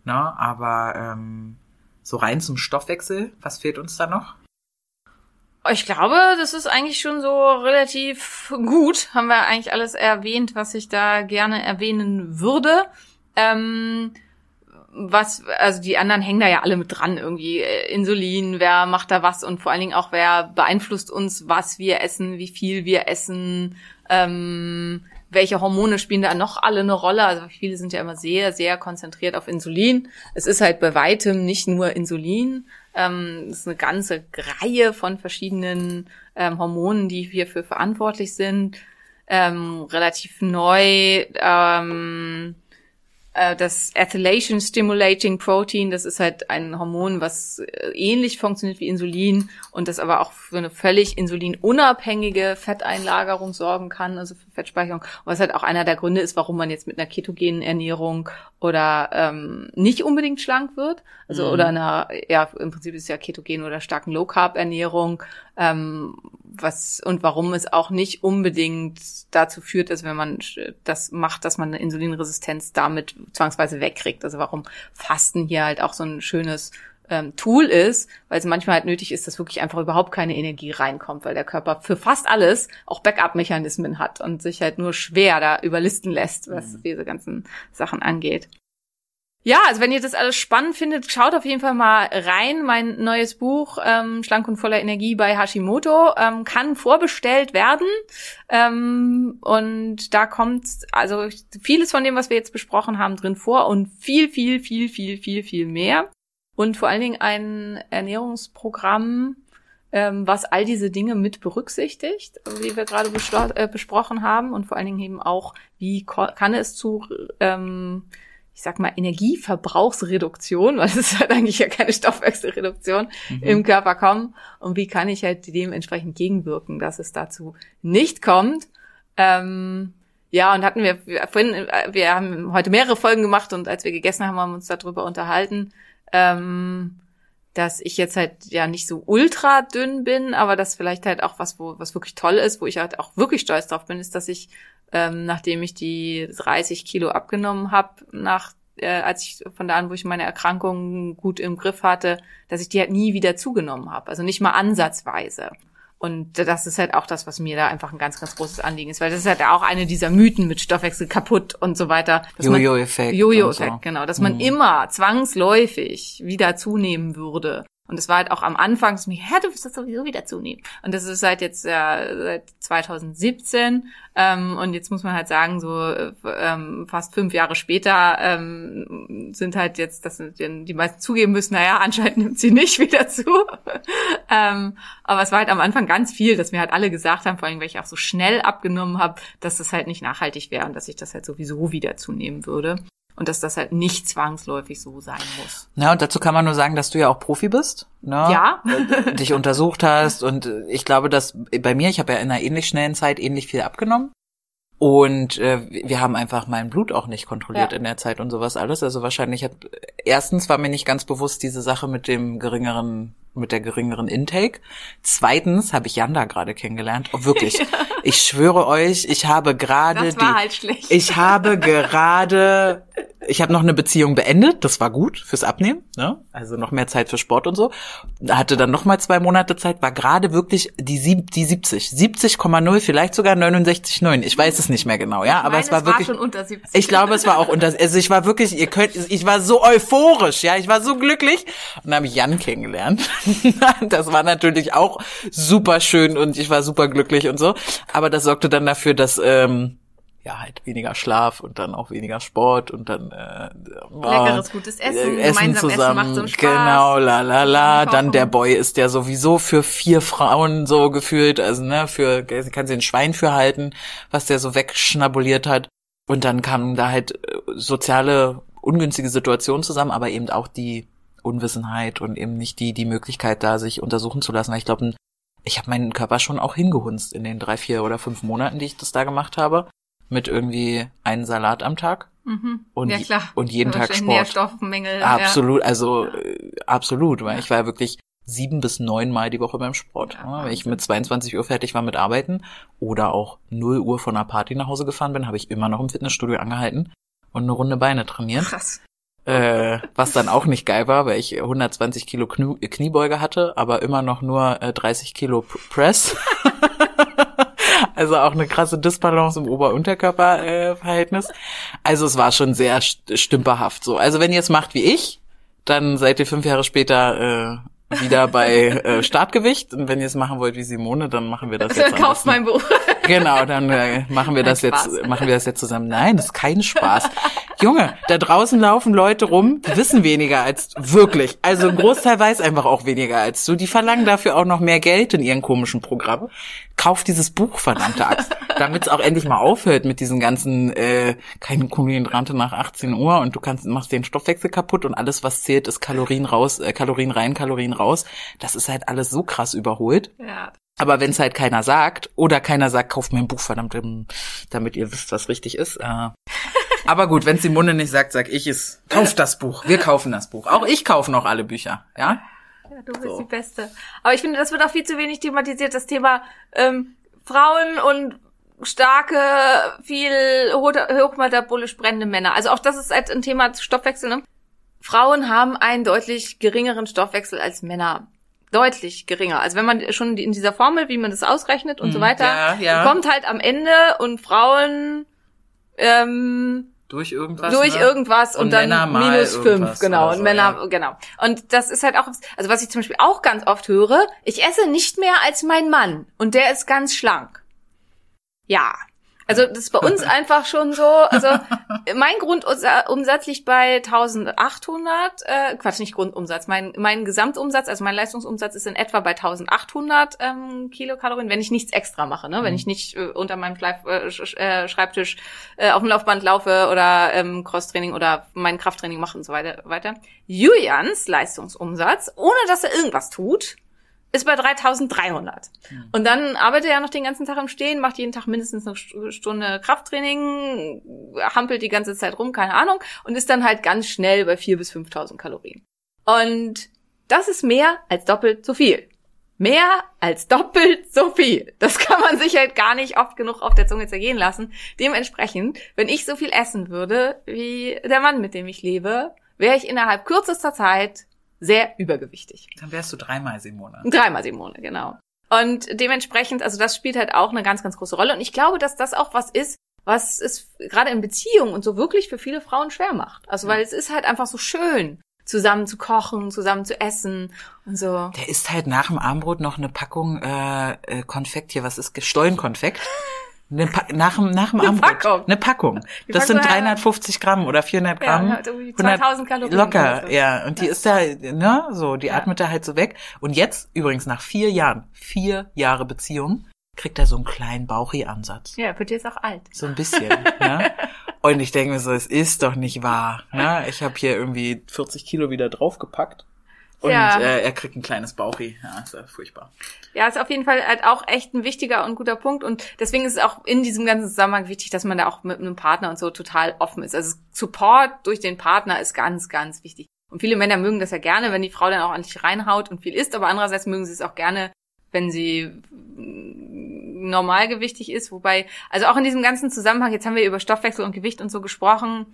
[SPEAKER 1] Ne? Aber ähm, so rein zum Stoffwechsel, was fehlt uns da noch?
[SPEAKER 2] Ich glaube, das ist eigentlich schon so relativ gut. Haben wir eigentlich alles erwähnt, was ich da gerne erwähnen würde. Ähm, was, also die anderen hängen da ja alle mit dran irgendwie. Äh, Insulin, wer macht da was und vor allen Dingen auch, wer beeinflusst uns, was wir essen, wie viel wir essen, ähm, welche Hormone spielen da noch alle eine Rolle. Also viele sind ja immer sehr, sehr konzentriert auf Insulin. Es ist halt bei weitem nicht nur Insulin. Ähm, es ist eine ganze Reihe von verschiedenen ähm, Hormonen, die hierfür verantwortlich sind. Ähm, relativ neu. Ähm, äh, das Ethylation Stimulating Protein, das ist halt ein Hormon, was äh, ähnlich funktioniert wie Insulin und das aber auch für eine völlig insulinunabhängige Fetteinlagerung sorgen kann, also für Fettspeicherung. Was halt auch einer der Gründe ist, warum man jetzt mit einer ketogenen Ernährung oder ähm, nicht unbedingt schlank wird. Also
[SPEAKER 1] Mhm.
[SPEAKER 2] oder einer, ja, im Prinzip ist es ja ketogen oder starken Low Carb Ernährung, ähm, was und warum es auch nicht unbedingt dazu führt, dass wenn man das macht, dass man eine Insulinresistenz damit zwangsweise wegkriegt. Also warum Fasten hier halt auch so ein schönes ähm, Tool ist, weil es manchmal halt nötig ist, dass wirklich einfach überhaupt keine Energie reinkommt, weil der Körper für fast alles auch Backup-Mechanismen hat und sich halt nur schwer da überlisten lässt, was
[SPEAKER 1] Mhm.
[SPEAKER 2] diese ganzen Sachen angeht. Ja, also wenn ihr das alles spannend findet, schaut auf jeden Fall mal rein. Mein neues Buch ähm, Schlank und voller Energie bei Hashimoto ähm, kann vorbestellt werden. Ähm, und da kommt also vieles von dem, was wir jetzt besprochen haben, drin vor und viel, viel, viel, viel, viel, viel mehr. Und vor allen Dingen ein Ernährungsprogramm, ähm, was all diese Dinge mit berücksichtigt, wie wir gerade äh, besprochen haben. Und vor allen Dingen eben auch, wie kann es zu ähm, ich sag mal, Energieverbrauchsreduktion, [laughs] weil es ist halt eigentlich ja keine Stoffwechselreduktion
[SPEAKER 1] Mhm.
[SPEAKER 2] im Körper kommen und wie kann ich halt dementsprechend gegenwirken, dass es dazu nicht kommt. Ähm, ja, und hatten wir, wir vorhin, äh, wir haben heute mehrere Folgen gemacht und als wir gegessen haben, haben wir uns darüber unterhalten, ähm, dass ich jetzt halt ja nicht so ultra dünn bin, aber das vielleicht halt auch was, wo, was wirklich toll ist, wo ich halt auch wirklich stolz drauf bin, ist, dass ich, ähm, nachdem ich die 30 Kilo abgenommen habe, nach äh, als ich von da an, wo ich meine Erkrankung gut im Griff hatte, dass ich die halt nie wieder zugenommen habe. Also nicht mal ansatzweise. Und das ist halt auch das, was mir da einfach ein ganz, ganz großes Anliegen ist, weil das ist halt auch eine dieser Mythen mit Stoffwechsel kaputt und so weiter.
[SPEAKER 1] Jojo-Effekt.
[SPEAKER 2] Jojo-Effekt,
[SPEAKER 1] so.
[SPEAKER 2] genau. Dass man
[SPEAKER 1] Mhm.
[SPEAKER 2] immer zwangsläufig wieder zunehmen würde. Und es war halt auch am Anfang so, ja, du wirst das sowieso wieder zunehmen. Und das ist seit jetzt ja, seit 2017. Ähm, und jetzt muss man halt sagen, so äh, ähm, fast fünf Jahre später ähm, sind halt jetzt, dass die meisten zugeben müssen, naja, anscheinend nimmt sie nicht [laughs] wieder zu. ähm, aber es war halt am Anfang ganz viel, dass mir halt alle gesagt haben, vor allem, weil ich auch so schnell abgenommen habe, dass das halt nicht nachhaltig wäre und dass ich das halt sowieso wieder zunehmen würde und dass das halt nicht zwangsläufig so sein muss.
[SPEAKER 1] Ja, und dazu kann man nur sagen, dass du ja auch Profi bist. Ne?
[SPEAKER 2] Ja. [laughs]
[SPEAKER 1] dich untersucht hast und ich glaube, dass bei mir, ich habe ja in einer ähnlich schnellen Zeit ähnlich viel abgenommen. Und äh, wir haben einfach mein Blut auch nicht kontrolliert
[SPEAKER 2] Ja.
[SPEAKER 1] in der Zeit und sowas alles. Also wahrscheinlich hat erstens war mir nicht ganz bewusst diese Sache mit dem geringeren, mit der geringeren Intake. Zweitens habe ich Janda gerade kennengelernt. Oh, wirklich. [laughs] Ich schwöre euch, ich habe gerade
[SPEAKER 2] Das
[SPEAKER 1] die.
[SPEAKER 2] halt schlecht.
[SPEAKER 1] Ich habe gerade, ich habe noch eine Beziehung beendet, das war gut fürs Abnehmen, ne? Also noch mehr Zeit für Sport und so. Hatte dann noch mal zwei Monate Zeit, war gerade wirklich die, sieb, die 70, 70,0, vielleicht sogar 69,9. Ich weiß es nicht mehr genau, ja, aber
[SPEAKER 2] Meine,
[SPEAKER 1] es war wirklich.
[SPEAKER 2] schon unter 70.
[SPEAKER 1] Ich glaube, es war auch unter, also ich war wirklich, ihr könnt, ich war so euphorisch, ja, ich war so glücklich und dann habe ich Jan kennengelernt. [laughs] Das war natürlich auch super schön und ich war super glücklich und so. Aber das sorgte dann dafür, dass ähm, ja halt weniger Schlaf und dann auch weniger Sport und dann äh, oh,
[SPEAKER 2] Leckeres, gutes Essen,
[SPEAKER 1] äh, Essen
[SPEAKER 2] gemeinsam
[SPEAKER 1] zusammen,
[SPEAKER 2] essen macht so Spaß.
[SPEAKER 1] genau, la la la. Dann der Boy ist ja sowieso für vier Frauen so gefühlt, also ne, für kann sie ein Schwein für halten, was der so wegschnabuliert hat. Und dann kamen da halt äh, soziale ungünstige Situationen zusammen, aber eben auch die Unwissenheit und eben nicht die die Möglichkeit da sich untersuchen zu lassen. Weil ich glaube, ich habe meinen Körper schon auch hingehunzt in den drei, vier oder fünf Monaten, die ich das da gemacht habe, mit irgendwie einen Salat am Tag
[SPEAKER 2] Mhm.
[SPEAKER 1] und,
[SPEAKER 2] ja, klar.
[SPEAKER 1] und jeden Tag Sport.
[SPEAKER 2] Nährstoffmängel.
[SPEAKER 1] Absolut, also äh, absolut, weil ich war wirklich sieben bis neun Mal die Woche beim Sport.
[SPEAKER 2] Ja,
[SPEAKER 1] Ja, Wenn ich mit 22 Uhr fertig war mit Arbeiten oder auch 0 Uhr von einer Party nach Hause gefahren bin, habe ich immer noch im Fitnessstudio angehalten und eine Runde Beine
[SPEAKER 2] Ja.
[SPEAKER 1] trainiert.
[SPEAKER 2] Krass.
[SPEAKER 1] Äh, was dann auch nicht geil war, weil ich 120 Kilo Knie Kniebeuge hatte, aber immer noch nur äh, 30 Kilo P- Press. [laughs] also auch eine krasse Disbalance im Ober-Unterkörper-Verhältnis. Äh, also es war schon sehr st stümperhaft so. Also wenn ihr es macht wie ich, dann seid ihr fünf Jahre später äh, wieder bei äh, Startgewicht. Und wenn ihr es machen wollt wie Simone, dann machen wir das jetzt.
[SPEAKER 2] Kauft
[SPEAKER 1] besten.
[SPEAKER 2] mein Buch.
[SPEAKER 1] Genau, dann äh, machen wir das
[SPEAKER 2] Spaß.
[SPEAKER 1] jetzt, machen wir das jetzt zusammen. Nein, das ist kein Spaß. Junge, da draußen laufen Leute rum, die wissen weniger als wirklich. Also ein Großteil weiß einfach auch weniger als du. Die verlangen dafür auch noch mehr Geld in ihren komischen Programmen. Kauf dieses Buch, verdammte Axt, damit es auch endlich mal aufhört mit diesen ganzen äh, keine Kohlenhydrate nach 18 Uhr und du kannst machst den Stoffwechsel kaputt und alles was zählt ist Kalorien raus, äh, Kalorien rein, Kalorien raus. Das ist halt alles so krass überholt.
[SPEAKER 2] Ja.
[SPEAKER 1] Aber wenn es halt keiner sagt oder keiner sagt, kauft mir ein Buch, verdammt, damit ihr wisst, was richtig ist. Äh. [laughs] Aber gut, wenn Simone nicht sagt, sag ich es. Kauft das Buch. Wir kaufen das Buch. Auch ich kaufe noch alle Bücher, ja?
[SPEAKER 2] Ja, du bist
[SPEAKER 1] So.
[SPEAKER 2] die Beste. Aber ich finde, das wird auch viel zu wenig thematisiert, das Thema ähm, Frauen und starke, viel ho- hochmetabolisch brennende Männer. Also auch das ist halt ein Thema Stoffwechsel. Ne? Frauen haben einen deutlich geringeren Stoffwechsel als Männer. Deutlich geringer. Also wenn man schon in dieser Formel, wie man das ausrechnet und so
[SPEAKER 1] Mhm,
[SPEAKER 2] weiter,
[SPEAKER 1] ja, ja.
[SPEAKER 2] kommt halt am Ende und Frauen ähm,
[SPEAKER 1] Durch irgendwas.
[SPEAKER 2] durch
[SPEAKER 1] ne?
[SPEAKER 2] irgendwas und,
[SPEAKER 1] Und
[SPEAKER 2] dann minus fünf, genau.
[SPEAKER 1] oder
[SPEAKER 2] Und
[SPEAKER 1] so,
[SPEAKER 2] Männer,
[SPEAKER 1] ja.
[SPEAKER 2] genau. Und das ist halt auch, also was ich zum Beispiel auch ganz oft höre, ich esse nicht mehr als mein Mann und der ist ganz schlank. Ja. Also das ist bei uns [laughs] einfach schon so, also mein Grundumsatz liegt bei 1800, äh, Quatsch, nicht Grundumsatz, mein, mein Gesamtumsatz, also mein Leistungsumsatz ist in etwa bei 1800 ähm, Kilokalorien, wenn ich nichts extra mache, ne? wenn ich nicht äh, unter meinem Schleif, äh, Sch- äh, Schreibtisch äh, auf dem Laufband laufe oder ähm, Crosstraining oder mein Krafttraining mache und so weiter. weiter. Julians Leistungsumsatz, ohne dass er irgendwas tut, ist bei 3300. Und dann arbeitet er ja noch den ganzen Tag im Stehen, macht jeden Tag mindestens eine St- Stunde Krafttraining, hampelt die ganze Zeit rum, keine Ahnung, und ist dann halt ganz schnell bei 4.000 bis 5.000 Kalorien. Und das ist mehr als doppelt so viel. Mehr als doppelt so viel. Das kann man sich halt gar nicht oft genug auf der Zunge zergehen lassen. Dementsprechend, wenn ich so viel essen würde wie der Mann, mit dem ich lebe, wäre ich innerhalb kürzester Zeit sehr übergewichtig.
[SPEAKER 1] Dann wärst du dreimal Simone.
[SPEAKER 2] Dreimal Simone, genau. Und dementsprechend, also das spielt halt auch eine ganz, ganz große Rolle. Und ich glaube, dass das auch was ist, was es gerade in Beziehungen und so wirklich für viele Frauen schwer macht. Also weil es ist halt einfach so schön zusammen zu kochen, zusammen zu essen und so.
[SPEAKER 1] Der isst halt nach dem Armbrot noch eine Packung äh, äh, Konfekt hier, was ist Stollenkonfekt? Eine pa nach, dem- nach dem Armbrot.
[SPEAKER 2] Packung.
[SPEAKER 1] Eine Packung.
[SPEAKER 2] Die
[SPEAKER 1] das
[SPEAKER 2] Packung
[SPEAKER 1] sind
[SPEAKER 2] hat-
[SPEAKER 1] 350 Gramm oder 400
[SPEAKER 2] Ja,
[SPEAKER 1] Gramm.
[SPEAKER 2] irgendwie 2000 Kalorien
[SPEAKER 1] Locker,
[SPEAKER 2] so.
[SPEAKER 1] ja. Und die ist da, ne, so, die
[SPEAKER 2] Ja.
[SPEAKER 1] atmet da halt so weg. Und jetzt, übrigens nach vier Jahren, vier Jahre Beziehung, kriegt er so einen kleinen Bauchi-Ansatz.
[SPEAKER 2] Ja, wird jetzt auch alt.
[SPEAKER 1] So ein bisschen, ne? [laughs] Und ich denke mir so, es ist doch nicht wahr. Ne? Ich habe hier irgendwie 40 Kilo wieder draufgepackt. Und
[SPEAKER 2] Ja.
[SPEAKER 1] äh, er kriegt ein kleines Bauchi. Ja, ist ja furchtbar.
[SPEAKER 2] Ja, ist auf jeden Fall halt auch echt ein wichtiger und guter Punkt. Und deswegen ist es auch in diesem ganzen Zusammenhang wichtig, dass man da auch mit einem Partner und so total offen ist. Also Support durch den Partner ist ganz, ganz wichtig. Und viele Männer mögen das ja gerne, wenn die Frau dann auch an sich reinhaut und viel isst, aber andererseits mögen sie es auch gerne, wenn sie mm, normalgewichtig ist. Wobei, also auch in diesem ganzen Zusammenhang, jetzt haben wir über Stoffwechsel und Gewicht und so gesprochen.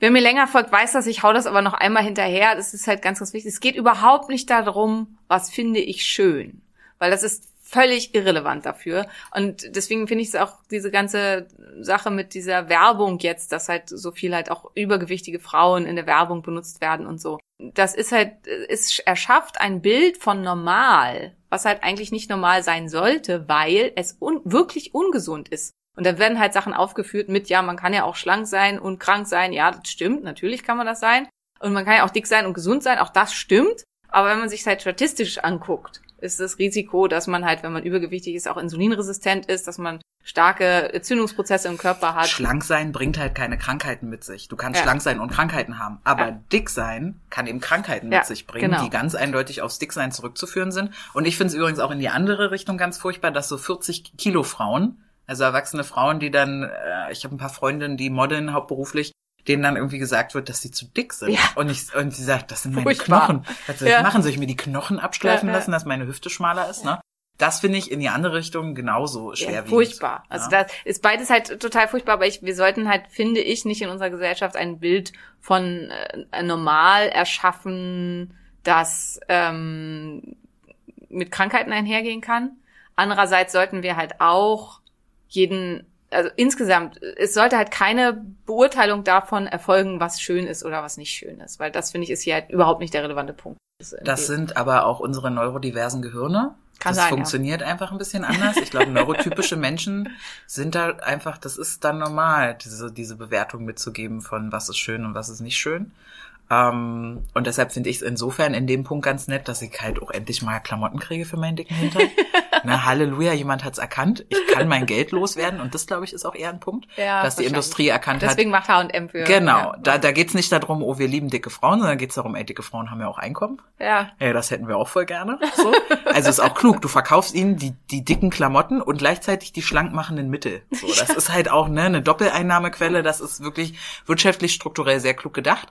[SPEAKER 2] Wer mir länger folgt, weiß das, ich hau das aber noch einmal hinterher. Das ist halt ganz, ganz wichtig. Es geht überhaupt nicht darum, was finde ich schön. Weil das ist völlig irrelevant dafür. Und deswegen finde ich es auch diese ganze Sache mit dieser Werbung jetzt, dass halt so viel halt auch übergewichtige Frauen in der Werbung benutzt werden und so. Das ist halt, es erschafft ein Bild von normal, was halt eigentlich nicht normal sein sollte, weil es un wirklich ungesund ist. Und da werden halt Sachen aufgeführt mit, ja, man kann ja auch schlank sein und krank sein. Ja, das stimmt, natürlich kann man das sein. Und man kann ja auch dick sein und gesund sein, auch das stimmt. Aber wenn man sich halt statistisch anguckt, ist das Risiko, dass man halt, wenn man übergewichtig ist, auch insulinresistent ist, dass man starke Entzündungsprozesse im Körper hat.
[SPEAKER 1] Schlank sein bringt halt keine Krankheiten mit sich. Du kannst
[SPEAKER 2] Ja.
[SPEAKER 1] schlank sein und Krankheiten haben. Aber
[SPEAKER 2] Ja.
[SPEAKER 1] dick sein kann eben Krankheiten
[SPEAKER 2] Ja,
[SPEAKER 1] mit sich bringen,
[SPEAKER 2] genau.
[SPEAKER 1] die ganz eindeutig aufs Dicksein zurückzuführen sind. Und ich finde es übrigens auch in die andere Richtung ganz furchtbar, dass so 40 Kilo Frauen, also erwachsene Frauen, die dann, äh, ich habe ein paar Freundinnen, die modeln hauptberuflich, denen dann irgendwie gesagt wird, dass sie zu dick sind.
[SPEAKER 2] Ja.
[SPEAKER 1] Und ich und sie sagt, das sind meine
[SPEAKER 2] Furchtbar.
[SPEAKER 1] Knochen. Was soll ich
[SPEAKER 2] Ja.
[SPEAKER 1] machen? Soll ich mir die Knochen abschleifen
[SPEAKER 2] Ja, ja.
[SPEAKER 1] lassen, dass meine Hüfte schmaler ist? Ne? Das finde ich in die andere Richtung genauso
[SPEAKER 2] Ja,
[SPEAKER 1] schwerwiegend.
[SPEAKER 2] furchtbar. Also
[SPEAKER 1] ja.
[SPEAKER 2] das ist beides halt total furchtbar, aber ich, wir sollten halt, finde ich, nicht in unserer Gesellschaft ein Bild von äh, normal erschaffen, das ähm, mit Krankheiten einhergehen kann. Andererseits sollten wir halt auch jeden, also insgesamt, es sollte halt keine Beurteilung davon erfolgen, was schön ist oder was nicht schön ist, weil das finde ich ist hier halt überhaupt nicht der relevante Punkt.
[SPEAKER 1] Das sind aber auch unsere neurodiversen Gehirne.
[SPEAKER 2] Kann
[SPEAKER 1] das
[SPEAKER 2] sein, ja.
[SPEAKER 1] funktioniert einfach ein bisschen anders. Ich glaube, neurotypische [laughs] Menschen sind da einfach, das ist dann normal, diese, diese Bewertung mitzugeben von was ist schön und was ist nicht schön. Ähm, und deshalb finde ich es insofern in dem Punkt ganz nett, dass ich halt auch endlich mal Klamotten kriege für meinen dicken Hintern. [laughs] Na, Halleluja, jemand hat's erkannt. Ich kann mein Geld loswerden und das, glaube ich, ist auch eher ein Punkt,
[SPEAKER 2] Ja,
[SPEAKER 1] dass die. Industrie erkannt hat.
[SPEAKER 2] Deswegen macht H&M für.
[SPEAKER 1] Genau,
[SPEAKER 2] Ja.
[SPEAKER 1] da, da geht's nicht darum, oh, wir lieben dicke Frauen, sondern geht's darum, ey, dicke Frauen haben ja auch Einkommen.
[SPEAKER 2] ja.
[SPEAKER 1] Ja, das hätten wir auch voll gerne. So. Also ist auch klug. Du verkaufst ihnen die, die dicken Klamotten und gleichzeitig die schlank machenden Mittel. So, das ist halt auch ne, eine Doppeleinnahmequelle. Das ist wirklich wirtschaftlich strukturell sehr klug gedacht.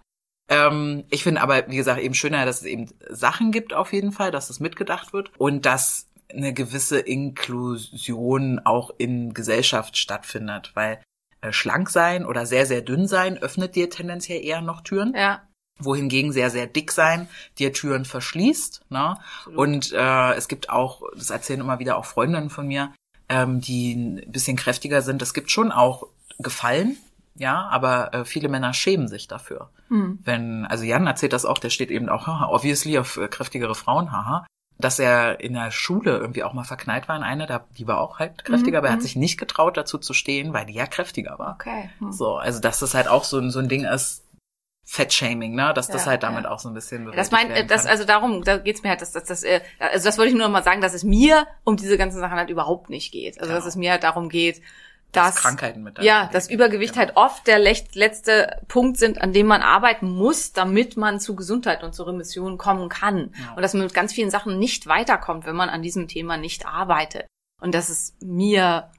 [SPEAKER 1] Ähm, ich finde aber, wie gesagt, eben schöner, dass es eben Sachen gibt auf jeden Fall, dass es mitgedacht wird und dass eine gewisse Inklusion auch in Gesellschaft stattfindet, weil äh, schlank sein oder sehr, sehr dünn sein öffnet dir tendenziell eher noch Türen
[SPEAKER 2] Ja.
[SPEAKER 1] wohingegen sehr, sehr dick sein dir Türen verschließt. Ne? Und äh, es gibt auch, das erzählen immer wieder auch Freundinnen von mir, ähm, die ein bisschen kräftiger sind. Es gibt schon auch Gefallen, ja, aber äh, viele Männer schämen sich dafür.
[SPEAKER 2] Hm.
[SPEAKER 1] Wenn, also Jan erzählt das auch, der steht eben auch, haha, obviously auf äh, kräftigere Frauen, haha. Dass er in der Schule irgendwie auch mal verknallt war in eine, da, die war auch halt kräftiger, aber er hat sich nicht getraut, dazu zu stehen, weil die ja kräftiger war.
[SPEAKER 2] Okay. Hm.
[SPEAKER 1] So, also dass das halt auch so, ein so ein Ding ist, Fettshaming, ne? Dass das
[SPEAKER 2] Ja,
[SPEAKER 1] halt damit
[SPEAKER 2] ja.
[SPEAKER 1] auch so ein bisschen
[SPEAKER 2] Das meint, das, also darum, da geht's mir halt, dass, dass, dass, äh, also das wollte ich nur noch mal sagen, dass es mir um diese ganzen Sachen halt überhaupt nicht geht. Also dass
[SPEAKER 1] Genau.
[SPEAKER 2] es mir halt darum geht,
[SPEAKER 1] Dass
[SPEAKER 2] dass,
[SPEAKER 1] Krankheiten mit
[SPEAKER 2] ja, dass Übergewicht
[SPEAKER 1] Genau.
[SPEAKER 2] halt oft der letzte Punkt sind, an dem man arbeiten muss, damit man zu Gesundheit und zur Remission kommen kann.
[SPEAKER 1] Ja.
[SPEAKER 2] Und dass man mit ganz vielen Sachen nicht weiterkommt, wenn man an diesem Thema nicht arbeitet. Und dass es mir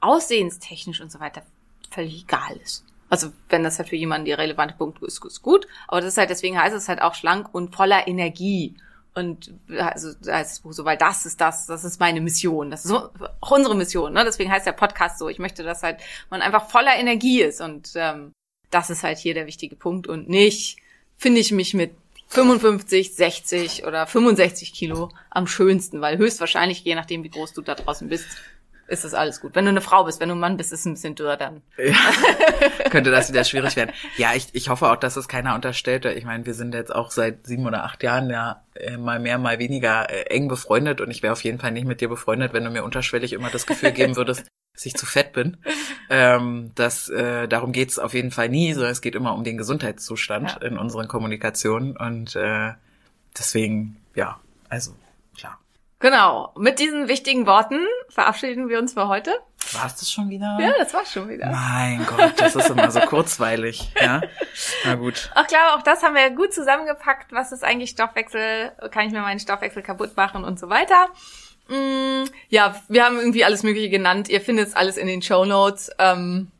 [SPEAKER 2] aussehenstechnisch und so weiter völlig egal ist. Also wenn das halt für jemanden der relevante Punkt ist, ist gut. Aber das ist halt, deswegen heißt es halt auch schlank und voller Energie. Und also da heißt das Buch so, weil das ist das, das ist meine Mission. Das ist auch unsere Mission. Ne? Deswegen heißt der Podcast so. Ich möchte, dass halt man einfach voller Energie ist. Und ähm, das ist halt hier der wichtige Punkt. Und nicht finde ich mich mit 55, 60 oder 65 Kilo am schönsten, weil höchstwahrscheinlich, je nachdem, wie groß du da draußen bist, ist das alles gut. Wenn du eine Frau bist, wenn du ein Mann bist, ist es ein bisschen dürr dann.
[SPEAKER 1] Ja, [laughs] könnte das wieder schwierig werden. Ja, ich, ich hoffe auch, dass es keiner unterstellt. Ich meine, wir sind jetzt auch seit sieben oder acht Jahren ja äh, mal mehr, mal weniger äh, eng befreundet und ich wäre auf jeden Fall nicht mit dir befreundet, wenn du mir unterschwellig immer das Gefühl geben würdest, [laughs] dass ich zu fett bin. Ähm, das, äh, darum geht's auf jeden Fall nie, sondern es geht immer um den Gesundheitszustand
[SPEAKER 2] Ja.
[SPEAKER 1] in unseren Kommunikationen und äh, deswegen, ja, also.
[SPEAKER 2] Genau. Mit diesen wichtigen Worten verabschieden wir uns für heute.
[SPEAKER 1] War's das schon wieder?
[SPEAKER 2] Ja, das war's schon wieder.
[SPEAKER 1] Mein Gott, das ist immer so kurzweilig, ja. Na gut.
[SPEAKER 2] Ach klar, auch das haben wir gut zusammengepackt. Was ist eigentlich Stoffwechsel? Kann ich mir meinen Stoffwechsel kaputt machen und so weiter? Mm, ja, wir haben irgendwie alles Mögliche genannt. Ihr findet es alles in den Show Notes. Ähm,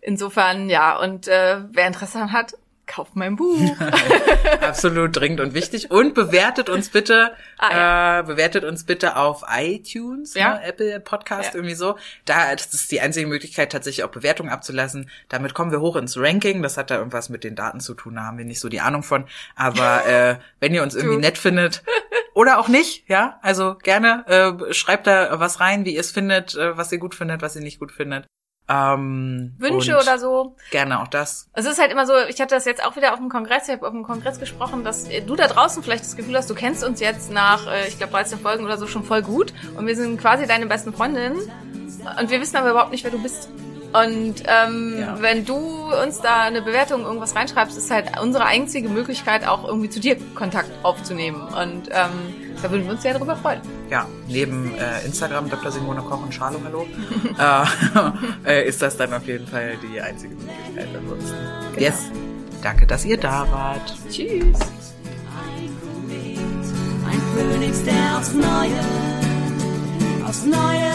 [SPEAKER 2] insofern, ja, und äh, wer Interesse hat, kauft mein Buch. [laughs]
[SPEAKER 1] Absolut dringend und wichtig. Und bewertet uns bitte,
[SPEAKER 2] Ah,
[SPEAKER 1] äh, bewertet uns bitte auf iTunes,
[SPEAKER 2] Ja.
[SPEAKER 1] ne, Apple Podcast,
[SPEAKER 2] Ja.
[SPEAKER 1] irgendwie so. Da das ist die einzige Möglichkeit, tatsächlich auch Bewertungen abzulassen. Damit kommen wir hoch ins Ranking. Das hat da irgendwas mit den Daten zu tun, da haben wir nicht so die Ahnung von. Aber [laughs] äh, wenn ihr uns irgendwie nett findet, [laughs] oder auch nicht, ja, also gerne äh, schreibt da was rein, wie ihr es findet, äh, was ihr gut findet, was ihr nicht gut findet. Ähm,
[SPEAKER 2] Wünsche oder so.
[SPEAKER 1] Gerne auch das.
[SPEAKER 2] Es ist halt immer so, ich hatte das jetzt auch wieder auf dem Kongress, ich habe auf dem Kongress gesprochen, dass du da draußen vielleicht das Gefühl hast, du kennst uns jetzt nach, äh, ich glaube, 13 Folgen oder so schon voll gut und wir sind quasi deine besten Freundinnen und wir wissen aber überhaupt nicht, wer du bist. Und ähm,
[SPEAKER 1] Ja.
[SPEAKER 2] wenn du uns da eine Bewertung irgendwas reinschreibst, ist halt unsere einzige Möglichkeit, auch irgendwie zu dir Kontakt aufzunehmen. Und ähm, da würden wir uns sehr drüber freuen.
[SPEAKER 1] ja, neben äh, Instagram Dr. Simone Koch und Charlo Hallo [laughs] äh, äh, ist das dann auf jeden Fall die einzige Möglichkeit ansonsten. Yes. Danke, dass ihr da wart.
[SPEAKER 2] Tschüss.
[SPEAKER 3] Ein Phönix, der aufs Neue, aufs Neue